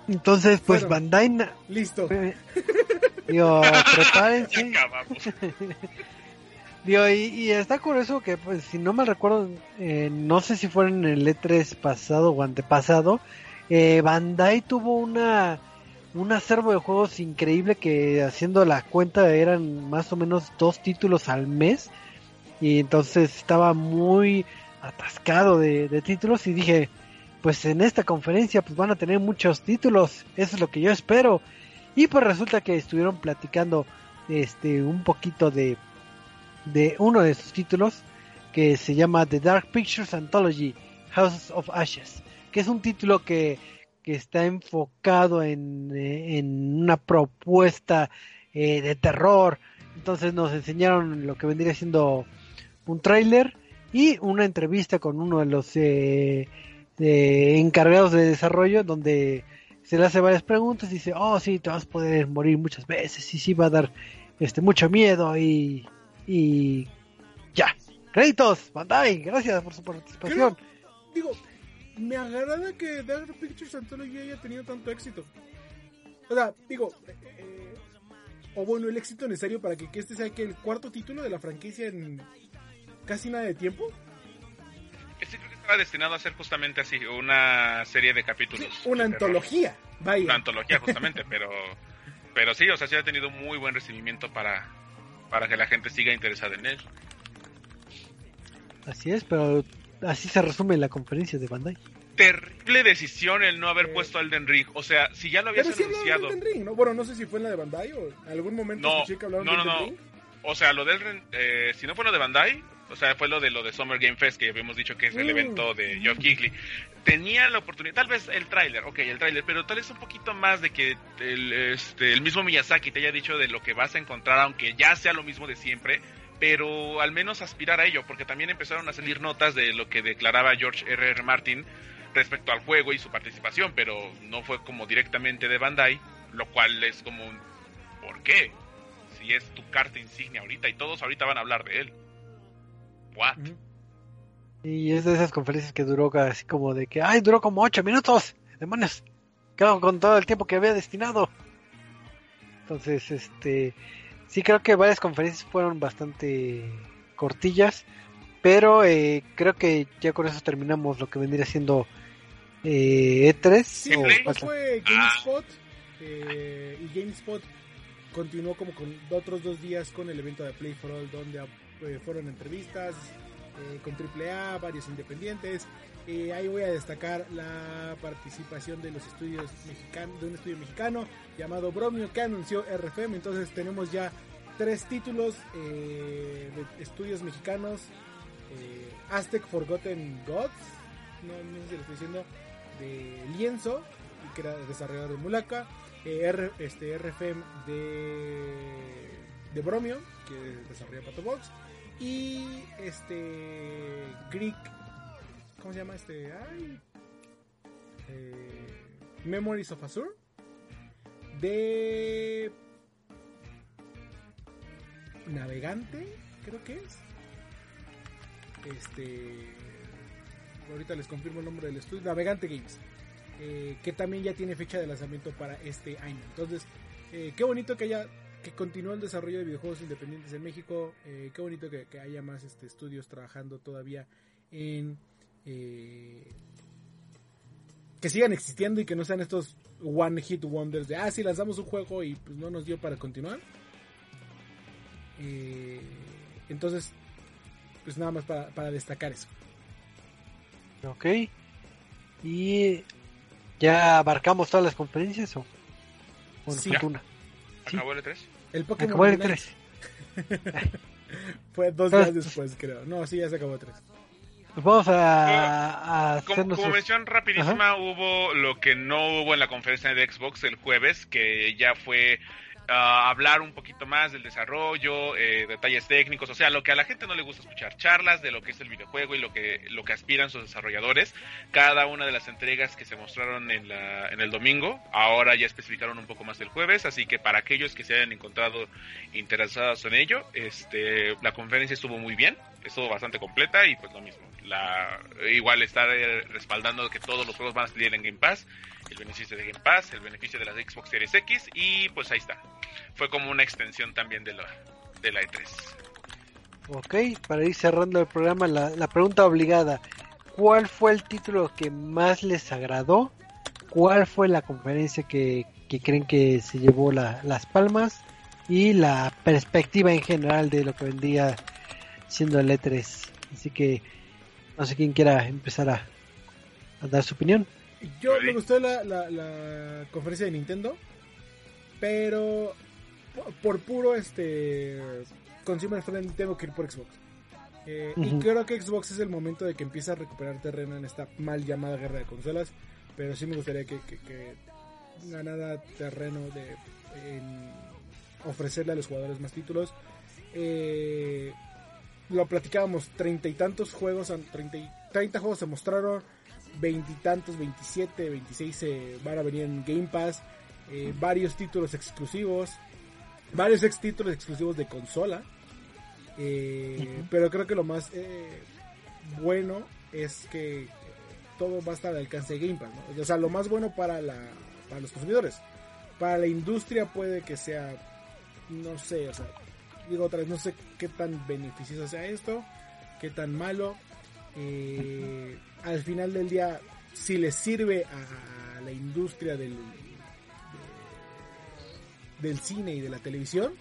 Entonces, pues Bueno. Bandai. listo. eh, digo, prepárense. Digo, y, y está curioso que, pues, si no me recuerdo, eh, no sé si fue en el E3 pasado o antepasado, eh, Bandai tuvo una un acervo de juegos increíble que haciendo la cuenta eran más o menos dos títulos al mes. Y entonces estaba muy atascado de, de títulos y dije pues en esta conferencia pues van a tener muchos títulos. Eso es lo que yo espero. Y pues resulta que estuvieron platicando este un poquito de de uno de sus títulos que se llama The Dark Pictures Anthology House of Ashes, que es un título que, que está enfocado en, eh, en una propuesta eh, de terror. Entonces nos enseñaron lo que vendría siendo un tráiler y una entrevista con uno de los eh, encargados de desarrollo donde se le hace varias preguntas y dice, oh sí, te vas a poder morir muchas veces y sí va a dar este mucho miedo y y ya. Créditos, Bandai, gracias por su participación. Me agrada que Dark Pictures Anthology haya tenido tanto éxito. O sea, digo, eh, o bueno, el éxito necesario para que, que este sea que el cuarto título de la franquicia en casi nada de tiempo. Este creo que estaba destinado a ser justamente así, una serie de capítulos. Una de terror. antología, vaya. Una antología, justamente, pero pero sí, o sea, sí ha tenido muy buen recibimiento para, para que la gente siga interesada en él. Así es, pero así se resume la conferencia de Bandai. Terrible decisión el no haber Eh. puesto Elden Ring. O sea, si ya lo habías Pero anunciado. de Elden Ring, ¿no? Bueno, no sé si fue en la de Bandai o en algún momento No, escuché que hablaron no, de no, Elden no. Ring. O sea, lo del eh, si no fue lo de Bandai, o sea, fue lo de lo de Summer Game Fest que habíamos dicho que es el Mm. evento de Geoff Keighley. Tenía la oportunidad, tal vez el tráiler, ok, el tráiler, pero tal vez un poquito más de que el, este, el mismo Miyazaki te haya dicho de lo que vas a encontrar, aunque ya sea lo mismo de siempre, pero al menos aspirar a ello, porque también empezaron a salir notas de lo que declaraba George R. R. Martin respecto al juego y su participación, pero no fue como directamente de Bandai, lo cual es como un ¿por qué? Si es tu carta insignia ahorita y todos ahorita van a hablar de él. What? Y es de esas conferencias que duró así como de que, ay, duró como ocho minutos. Demonios. Quedo con todo el tiempo que había destinado. Entonces, este, sí creo que varias conferencias fueron bastante cortillas, pero eh, creo que ya con eso terminamos lo que vendría siendo eh, E3. Sí, o fue GameSpot eh, y GameSpot continuó como con otros dos días con el evento de Play for All donde eh, fueron entrevistas eh, con AAA, varios independientes. Ahí voy a destacar la participación de los estudios mexicanos, de un estudio mexicano llamado Bromio que anunció RFM. Entonces tenemos ya tres títulos eh, de estudios mexicanos. eh, Aztec Forgotten Gods, no, sé si lo estoy diciendo, de Lienzo, que era desarrollador de Mulaka, eh, R- este, RFM de, Bromio, que desarrolla Pato Box, y este Greek, ¿cómo se llama este? Ay, eh, Memories of Azure, de Navegante, creo que es. Este. Ahorita les confirmo el nombre del estudio. Navegante Games. eh, que también ya tiene fecha de lanzamiento para este año. Entonces, eh, qué bonito que haya. que continúa el desarrollo de videojuegos independientes en México. Eh, qué bonito que, que haya más este, estudios trabajando todavía en... eh, que sigan existiendo y que no sean estos one hit wonders de, ah, sí, lanzamos un juego y pues no nos dio para continuar. Eh, entonces, pues nada más para, para destacar eso. Ok. Y ya abarcamos todas las conferencias o, o nos Sí. falta una. Sí. ¿Acabó el 3? El Pokémon Acabó el Unite 3. fue dos Pero- días después, creo. No, sí, ya se acabó el 3. Pues vamos a, a Como, como mención rapidísima, hubo lo que no hubo en la conferencia de Xbox el jueves, que ya fue ah, hablar un poquito más del desarrollo, eh, detalles técnicos, o sea, lo que a la gente no le gusta escuchar, charlas de lo que es el videojuego y lo que, lo que aspiran sus desarrolladores. Cada una de las entregas que se mostraron en, la, en el domingo, ahora ya especificaron un poco más el jueves, así que para aquellos que se hayan encontrado interesados en ello, este, la conferencia estuvo muy bien, estuvo bastante completa y pues lo mismo. La, igual estar respaldando que todos los juegos van a salir en Game Pass, el beneficio de Game Pass, el beneficio de las Xbox Series X y pues ahí está. Fue como una extensión también de la, de la E E3. Ok, para ir cerrando el programa, la, pregunta obligada. ¿Cuál fue el título que más les agradó? ¿Cuál fue la conferencia que, que creen que se llevó la- las palmas? Y la perspectiva en general de lo que vendría siendo el E3. Así que no sé quién quiera empezar a, a dar su opinión. Yo me gustó la, la, la conferencia de Nintendo, pero por, por puro este consumer friendly tengo que ir por Xbox. Eh, Y creo que Xbox es el momento de que empiece a recuperar terreno en esta mal llamada guerra de consolas, pero sí me gustaría que, que- que ganara terreno de en ofrecerle a los jugadores más títulos. Eh, lo platicábamos, treinta y tantos juegos, treinta y- 30 juegos se mostraron, veintitantos, 27, 26 se van a venir en Game Pass, eh, varios títulos exclusivos, varios ex títulos exclusivos de consola, eh, pero creo que lo más eh, bueno es que eh, todo va a estar al alcance de Game Pass, ¿no? o sea, lo más bueno para, la, para los consumidores, para la industria puede que sea, no sé, o sea, digo otra vez, no sé qué tan beneficioso sea esto, qué tan malo. Eh, al final del día, si le sirve a la industria del, de- del cine y de la televisión,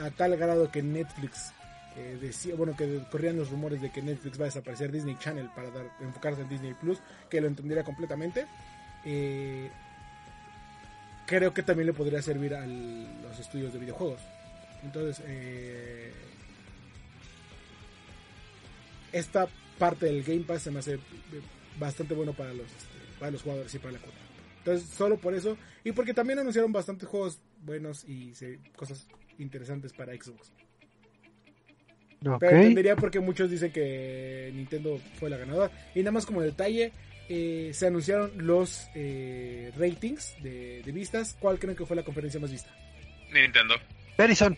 a tal grado que Netflix eh, decía, bueno, que corrían los rumores de que Netflix va a desaparecer Disney Channel para enfocarse en Disney Plus, que lo entendiera completamente. eh, creo que también le podría servir a los estudios de videojuegos. Entonces, eh, esta parte del Game Pass se me hace bastante bueno para los, este, para los jugadores y para la cuota. Entonces, solo por eso, y porque también anunciaron bastantes juegos buenos y se- cosas interesantes para Xbox. Pero entendería porque muchos dicen que Nintendo fue la ganadora. Y nada más como detalle, eh, se anunciaron los eh, ratings de, de vistas. ¿Cuál creen que fue la conferencia más vista? Nintendo. Verizon.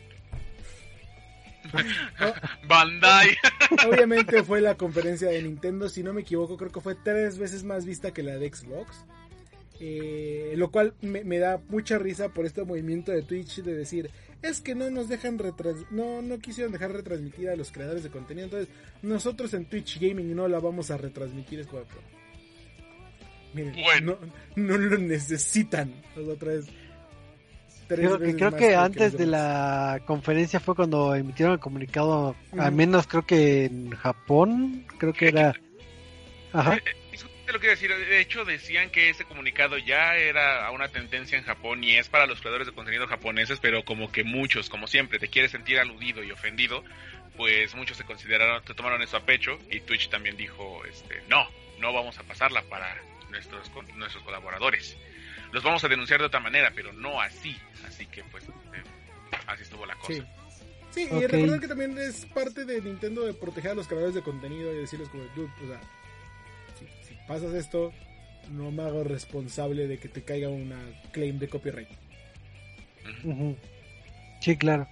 Bandai. Obviamente fue la conferencia de Nintendo, si no me equivoco, creo que fue tres veces más vista que la de Xbox. Eh, lo cual me, me da mucha risa por este movimiento de Twitch de decir, es que no nos dejan retrans no, no quisieron dejar retransmitir a los creadores de contenido, entonces nosotros en Twitch Gaming no la vamos a retransmitir. Es como, miren, Bueno. no, no lo necesitan. Otra vez. Tres Creo que, veces creo más que antes de la conferencia fue cuando emitieron el comunicado, al Ujú. menos creo que en Japón, creo que era... Ajá. Eh, eh, eso te lo quiero decir. De hecho, decían que ese comunicado ya era una tendencia en Japón y es para los creadores de contenido japoneses, pero como que muchos, como siempre, te quieres sentir aludido y ofendido, pues muchos se consideraron, se tomaron eso a pecho y Twitch también dijo, este, no, no vamos a pasarla para nuestros nuestros colaboradores. Los vamos a denunciar de otra manera, pero no así. Así que pues eh, así estuvo la cosa. Sí. Sí, y recordar que también es parte de Nintendo de proteger a los creadores de contenido y decirles como, dude, o sea, si, si pasas esto, no me hago responsable de que te caiga una claim de copyright. Sí, claro.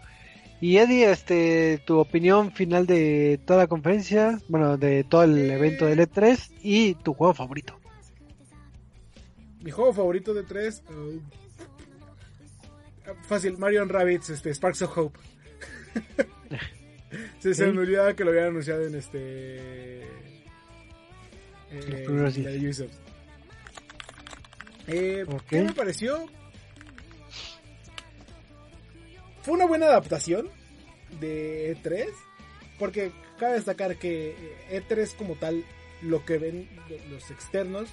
Y Eddie, este, tu opinión final de toda la conferencia, bueno, de todo el evento del E3 y tu juego favorito. Mi juego favorito de tres, uh, Fácil, Marion Rabbits, este, Sparks of Hope. sí, se me olvidaba que lo habían anunciado en este. Eh, primeros la días. de Ubisoft. Eh. ¿Qué me pareció? Fue una buena adaptación de E3. Porque cabe destacar que eh, E3 como tal, lo que ven los externos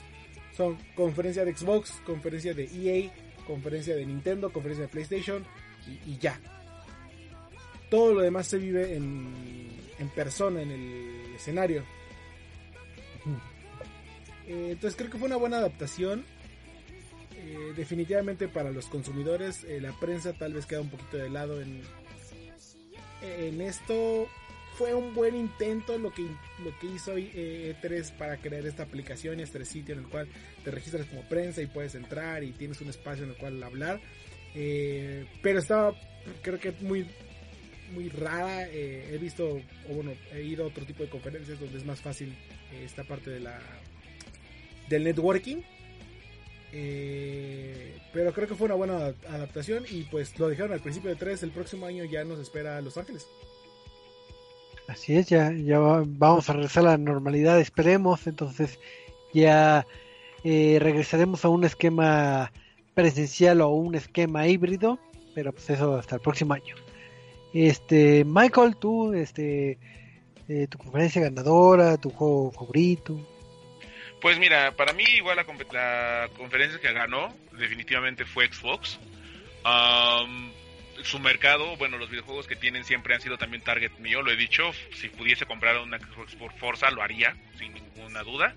son conferencia de Xbox, conferencia de EA, conferencia de Nintendo, conferencia de PlayStation y, ya. Todo lo demás se vive en, en persona, en el escenario. Eh, entonces creo que fue una buena adaptación. Eh, definitivamente para los consumidores, eh, la prensa tal vez queda un poquito de lado en, en esto. Fue un buen intento lo que, lo que hizo eh, E3 para crear esta aplicación y este sitio en el cual te registras como prensa y puedes entrar y tienes un espacio en el cual hablar. Eh, pero estaba, creo que muy, muy rara. eh, he visto, o bueno, he ido a otro tipo de conferencias donde es más fácil eh, esta parte de la del networking. Eh, pero creo que fue una buena adap- adaptación y pues lo dijeron al principio de 3, el próximo año ya nos espera Los Ángeles. Así es, ya, ya va- vamos a regresar a la normalidad, esperemos. Entonces ya eh, regresaremos a un esquema presencial o un esquema híbrido, pero pues eso hasta el próximo año. Este, Michael, tú, este, eh, tu conferencia ganadora, tu juego favorito. Pues mira, para mí igual la, la conferencia que ganó definitivamente fue Xbox. Am, su mercado, bueno, los videojuegos que tienen siempre han sido también target mío, lo he dicho, si pudiese comprar una Xbox por Forza lo haría, sin ninguna duda.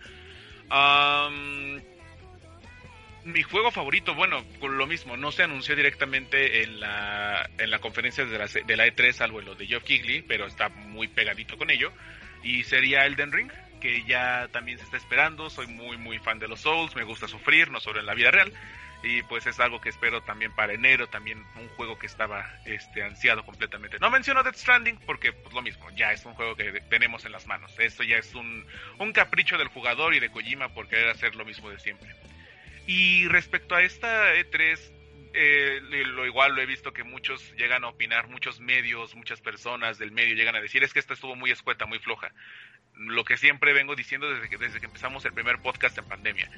Mi juego favorito, bueno, con lo mismo, no se anunció directamente en la, en la conferencia de la, de la E3, salvo lo de Geoff Keighley, pero está muy pegadito con ello. Y sería Elden Ring, que ya también se está esperando. Soy muy, muy fan de los Souls, me gusta sufrir, no solo en la vida real. Y pues es algo que espero también para enero, también un juego que estaba este ansiado completamente. No menciono Death Stranding porque pues lo mismo, ya es un juego que tenemos en las manos. Esto ya es un, un capricho del jugador y de Kojima por querer hacer lo mismo de siempre. Y respecto a esta E3, eh, lo igual lo he visto que muchos llegan a opinar, muchos medios, muchas personas del medio llegan a decir es que esta estuvo muy escueta, muy floja. Lo que siempre vengo diciendo desde que, desde que empezamos el primer podcast en pandemia.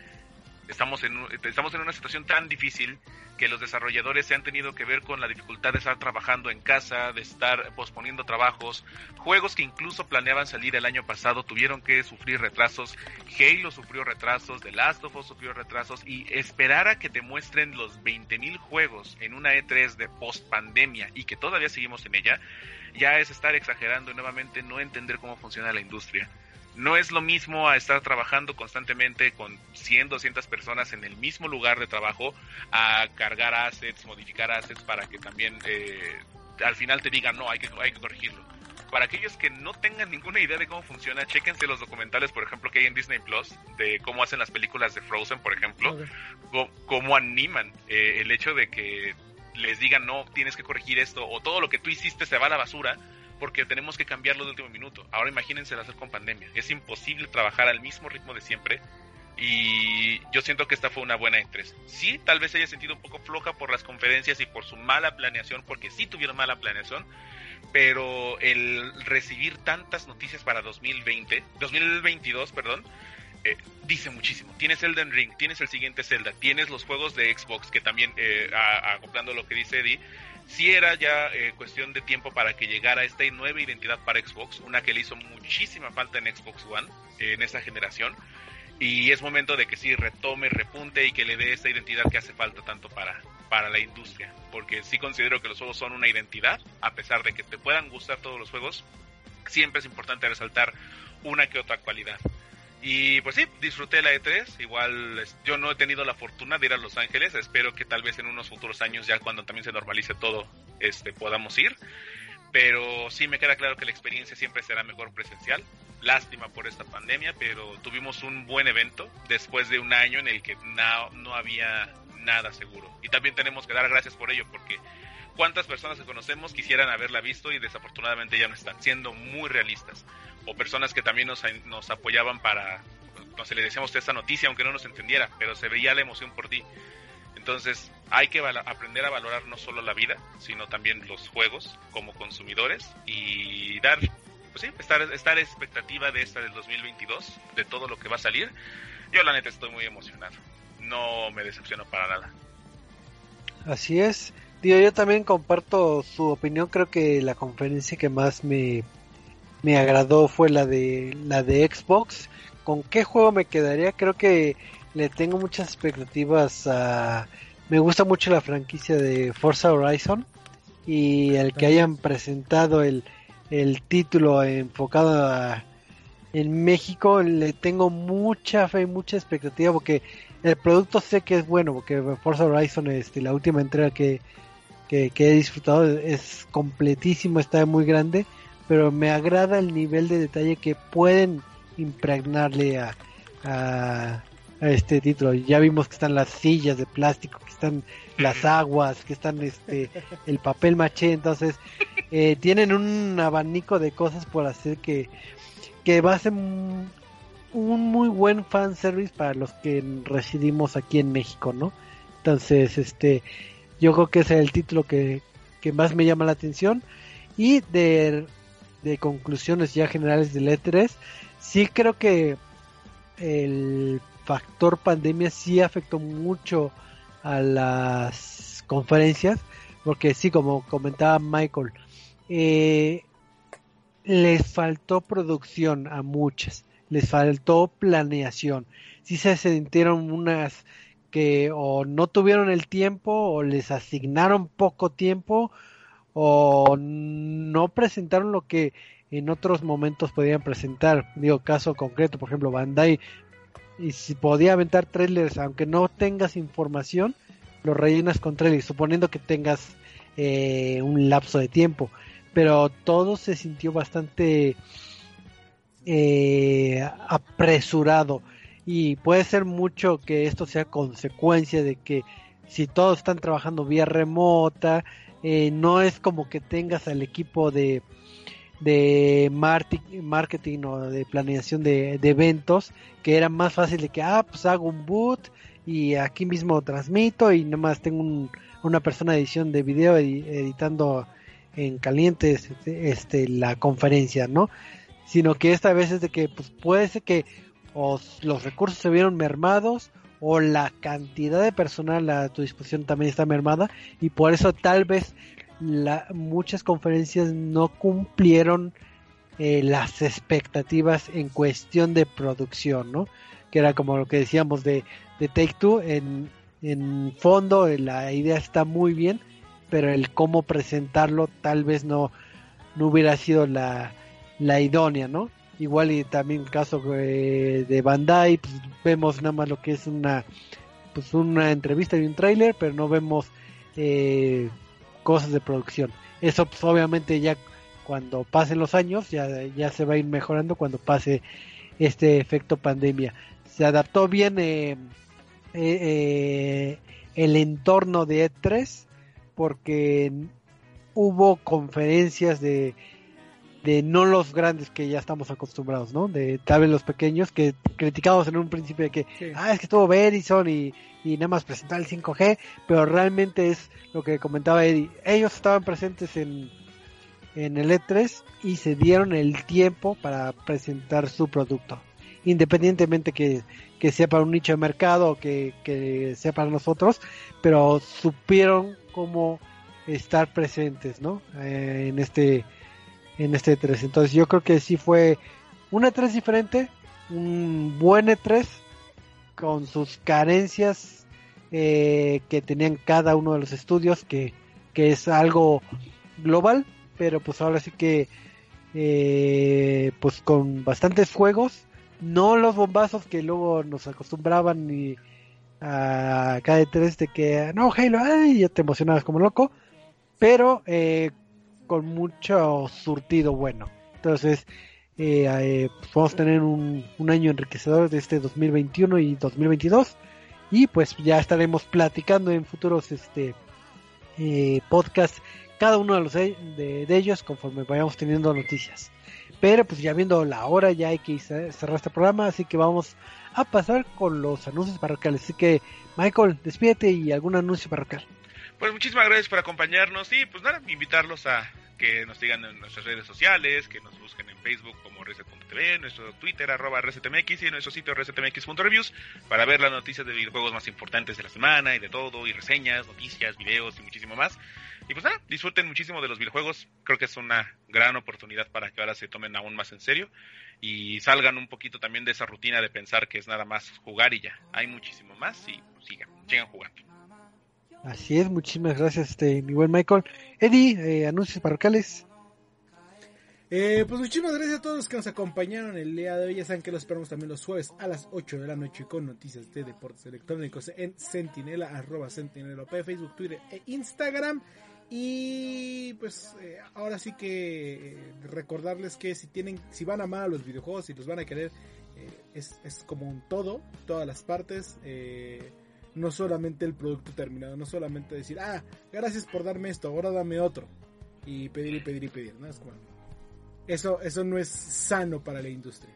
Estamos en, estamos en una situación tan difícil que los desarrolladores se han tenido que ver con la dificultad de estar trabajando en casa, de estar posponiendo trabajos. Juegos que incluso planeaban salir el año pasado tuvieron que sufrir retrasos. Halo sufrió retrasos, The Last of Us sufrió retrasos y esperar a que te muestren los 20.000 juegos en una E3 de post pandemia y que todavía seguimos en ella, ya es estar exagerando y nuevamente no entender cómo funciona la industria. No es lo mismo a estar trabajando constantemente con 100, 200 personas en el mismo lugar de trabajo a cargar assets, modificar assets para que también eh, al final te digan no, hay que, hay que corregirlo. Para aquellos que no tengan ninguna idea de cómo funciona, chéquense los documentales, por ejemplo, que hay en Disney Plus, de cómo hacen las películas de Frozen, por ejemplo, cómo animan eh, el hecho de que les digan no, tienes que corregir esto, o todo lo que tú hiciste se va a la basura, porque tenemos que cambiarlo de último minuto. Ahora imagínense hacer con pandemia. Es imposible trabajar al mismo ritmo de siempre. Y yo siento que esta fue una buena E3. Sí, tal vez haya sentido un poco floja por las conferencias y por su mala planeación, porque sí tuvieron mala planeación, pero el recibir tantas noticias para 2020, 2022, perdón, eh, dice muchísimo. Tienes Elden Ring, tienes el siguiente Zelda, tienes los juegos de Xbox, que también, eh, acoplando lo que dice Eddie, sí era ya eh, cuestión de tiempo para que llegara esta nueva identidad para Xbox, una que le hizo muchísima falta en Xbox One, en esa generación. Y es momento de que sí retome, repunte y que le dé esta identidad que hace falta tanto para, para la industria. Porque sí considero que los juegos son una identidad, a pesar de que te puedan gustar todos los juegos, siempre es importante resaltar una que otra cualidad. Y pues sí, disfruté la E3. Igual yo no he tenido la fortuna de ir a Los Ángeles. Espero que tal vez en unos futuros años, ya cuando también se normalice todo, este, podamos ir. Pero sí me queda claro que la experiencia siempre será mejor presencial. Lástima por esta pandemia, pero tuvimos un buen evento después de un año en el que no, no había nada seguro. Y también tenemos que dar gracias por ello, porque cuántas personas que conocemos quisieran haberla visto y desafortunadamente ya no están, siendo muy realistas. O personas que también nos, nos apoyaban para, no sé, le decíamos esta noticia aunque no nos entendiera, pero se veía la emoción por ti. Entonces, hay que aprender a valorar no solo la vida, sino también los juegos como consumidores y dar, pues sí, estar, estar expectativa de esta del 2022, de todo lo que va a salir. Yo la neta estoy muy emocionado. No me decepciono para nada. Así es. Digo, yo también comparto su opinión. Creo que la conferencia que más me, me agradó fue la de la de Xbox. ¿Con qué juego me quedaría? Creo que le tengo muchas expectativas a... Me gusta mucho la franquicia de Forza Horizon y el que hayan presentado el, el título enfocado a- en México le tengo mucha fe y mucha expectativa porque el producto sé que es bueno porque Forza Horizon este la última entrega que, que, que he disfrutado es completísimo está muy grande pero me agrada el nivel de detalle que pueden impregnarle a, a, a este título ya vimos que están las sillas de plástico que están las aguas que están este el papel maché entonces eh, tienen un abanico de cosas por hacer que que va a ser un un muy buen fanservice para los que residimos aquí en México, ¿no? Entonces, este, yo creo que es el título que, que más me llama la atención. Y de, de conclusiones ya generales del E3, sí creo que el factor pandemia sí afectó mucho a las conferencias, porque sí, como comentaba Michael, eh, les faltó producción a muchas, les faltó planeación. Sí se sintieron unas que o no tuvieron el tiempo o les asignaron poco tiempo o no presentaron lo que en otros momentos podían presentar. Digo, caso concreto, por ejemplo, Bandai, y si podía aventar trailers, aunque no tengas información, lo rellenas con trailers, suponiendo que tengas eh, un lapso de tiempo. Pero todo se sintió bastante eh, apresurado y puede ser mucho que esto sea consecuencia de que si todos están trabajando vía remota, eh, no es como que tengas al equipo de de marketing o de planeación de, eventos que era más fácil de que ah pues hago un boot y aquí mismo transmito y nomás tengo un- una persona de edición de video edi- editando en caliente este, este, la conferencia no sino que esta vez es de que pues puede ser que o los recursos se vieron mermados o la cantidad de personal a tu disposición también está mermada y por eso tal vez la, muchas conferencias no cumplieron eh, las expectativas en cuestión de producción, ¿no? Que era como lo que decíamos de, de Take Two, en, en fondo la idea está muy bien, pero el cómo presentarlo tal vez no, no hubiera sido la, la idónea, ¿no? Igual y también el caso de Bandai, pues vemos nada más lo que es una pues una entrevista y un tráiler, pero no vemos eh, cosas de producción. Eso pues obviamente ya cuando pasen los años ya, ya se va a ir mejorando cuando pase este efecto pandemia. Se adaptó bien eh, eh, eh, el entorno de E3 porque hubo conferencias de de no los grandes que ya estamos acostumbrados, ¿no? De tal vez los pequeños que criticamos en un principio de que, Sí. ah, es que estuvo Verizon y, y nada más presentar el 5G, pero realmente es lo que comentaba Eddie. Ellos estaban presentes en, en el E3 y se dieron el tiempo para presentar su producto. Independientemente que, que sea para un nicho de mercado o que, que sea para nosotros, pero supieron cómo estar presentes, ¿no? Eh, en este en este E3. Entonces yo creo que sí fue un E3 diferente, un buen E3 con sus carencias eh, que tenían cada uno de los estudios, que, que es algo global, pero pues ahora sí que eh, pues con bastantes juegos, no los bombazos que luego nos acostumbraban y a cada E3 de que no Halo, ay, ya te emocionabas como loco, pero eh, con mucho surtido bueno. Entonces, eh, eh, pues vamos a tener un, año enriquecedor de este 2021 y 2022 y pues ya estaremos platicando en futuros este eh, podcasts cada uno de los de, de- ellos conforme vayamos teniendo noticias. Pero pues ya viendo la hora ya hay que cer- cerrar este programa, así que vamos a pasar con los anuncios parroquiales. Así que Michael, despídete y algún anuncio parroquial. Pues muchísimas gracias por acompañarnos y pues nada, invitarlos a que nos sigan en nuestras redes sociales, que nos busquen en Facebook como Reset.tv, nuestro Twitter arroba ResetMX y nuestro sitio resetmx.reviews para ver las noticias de videojuegos más importantes de la semana y de todo, y reseñas, noticias, videos y muchísimo más. Y pues nada, disfruten muchísimo de los videojuegos, creo que es una gran oportunidad para que ahora se tomen aún más en serio y salgan un poquito también de esa rutina de pensar que es nada más jugar y ya. Hay muchísimo más y pues, sigan, sigan jugando. Así es, muchísimas gracias, este, mi buen Michael. Eddie, eh, anuncios parroquiales. Eh, pues muchísimas gracias a todos los que nos acompañaron el día de hoy. Ya saben que los esperamos también los jueves a las 8 de la noche con noticias de deportes electrónicos en Sentinela, arroba Sentinela OP, Facebook, Twitter e Instagram. Y pues eh, ahora sí que eh, recordarles que si tienen, si van a amar los videojuegos y los van a querer, eh, es, es como un todo, todas las partes. eh, no solamente el producto terminado, no solamente decir, ah, gracias por darme esto, ahora dame otro. Y pedir y pedir y pedir, ¿no? Es como, eso, eso no es sano para la industria.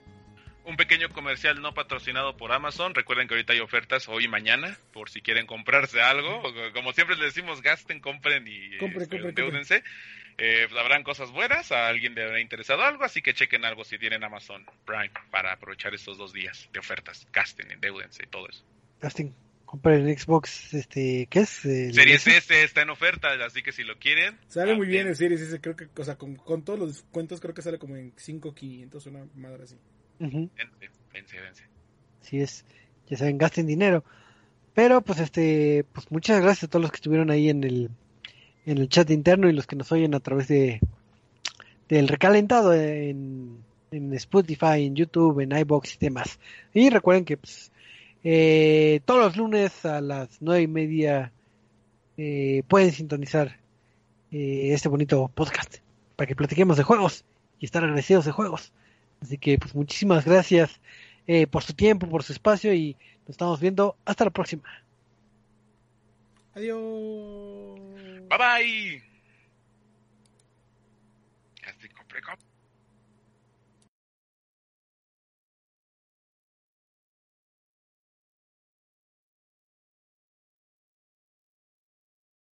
Un pequeño comercial no patrocinado por Amazon. Recuerden que ahorita hay ofertas hoy y mañana por si quieren comprarse algo. Como siempre les decimos, gasten, compren y Compren, este. Eh, pues, habrán cosas buenas, a alguien le habrá interesado algo, así que chequen algo si tienen Amazon Prime para aprovechar estos dos días de ofertas. Gasten, endeúdense y todo eso. Gasting, compren el Xbox, este, ¿qué es? El Series S. S está en oferta, así que si lo quieren. Sale muy bien el Series S, creo que, o sea, con, con todos los descuentos creo que sale como en 5.500, una madre así. Ujú. Vence, vence, vence. Así es, ya saben, gasten dinero. Pero pues este, pues muchas gracias a todos los que estuvieron ahí en el en el chat interno y los que nos oyen a través de del recalentado en, en Spotify, en YouTube, en iBox y demás. Y recuerden que pues, eh, todos los lunes a las nueve y media eh, pueden sintonizar eh, este bonito podcast para que platiquemos de juegos y estar agradecidos de juegos. Así que pues muchísimas gracias eh, por su tiempo, por su espacio y nos estamos viendo hasta la próxima. Adiós. Bye bye.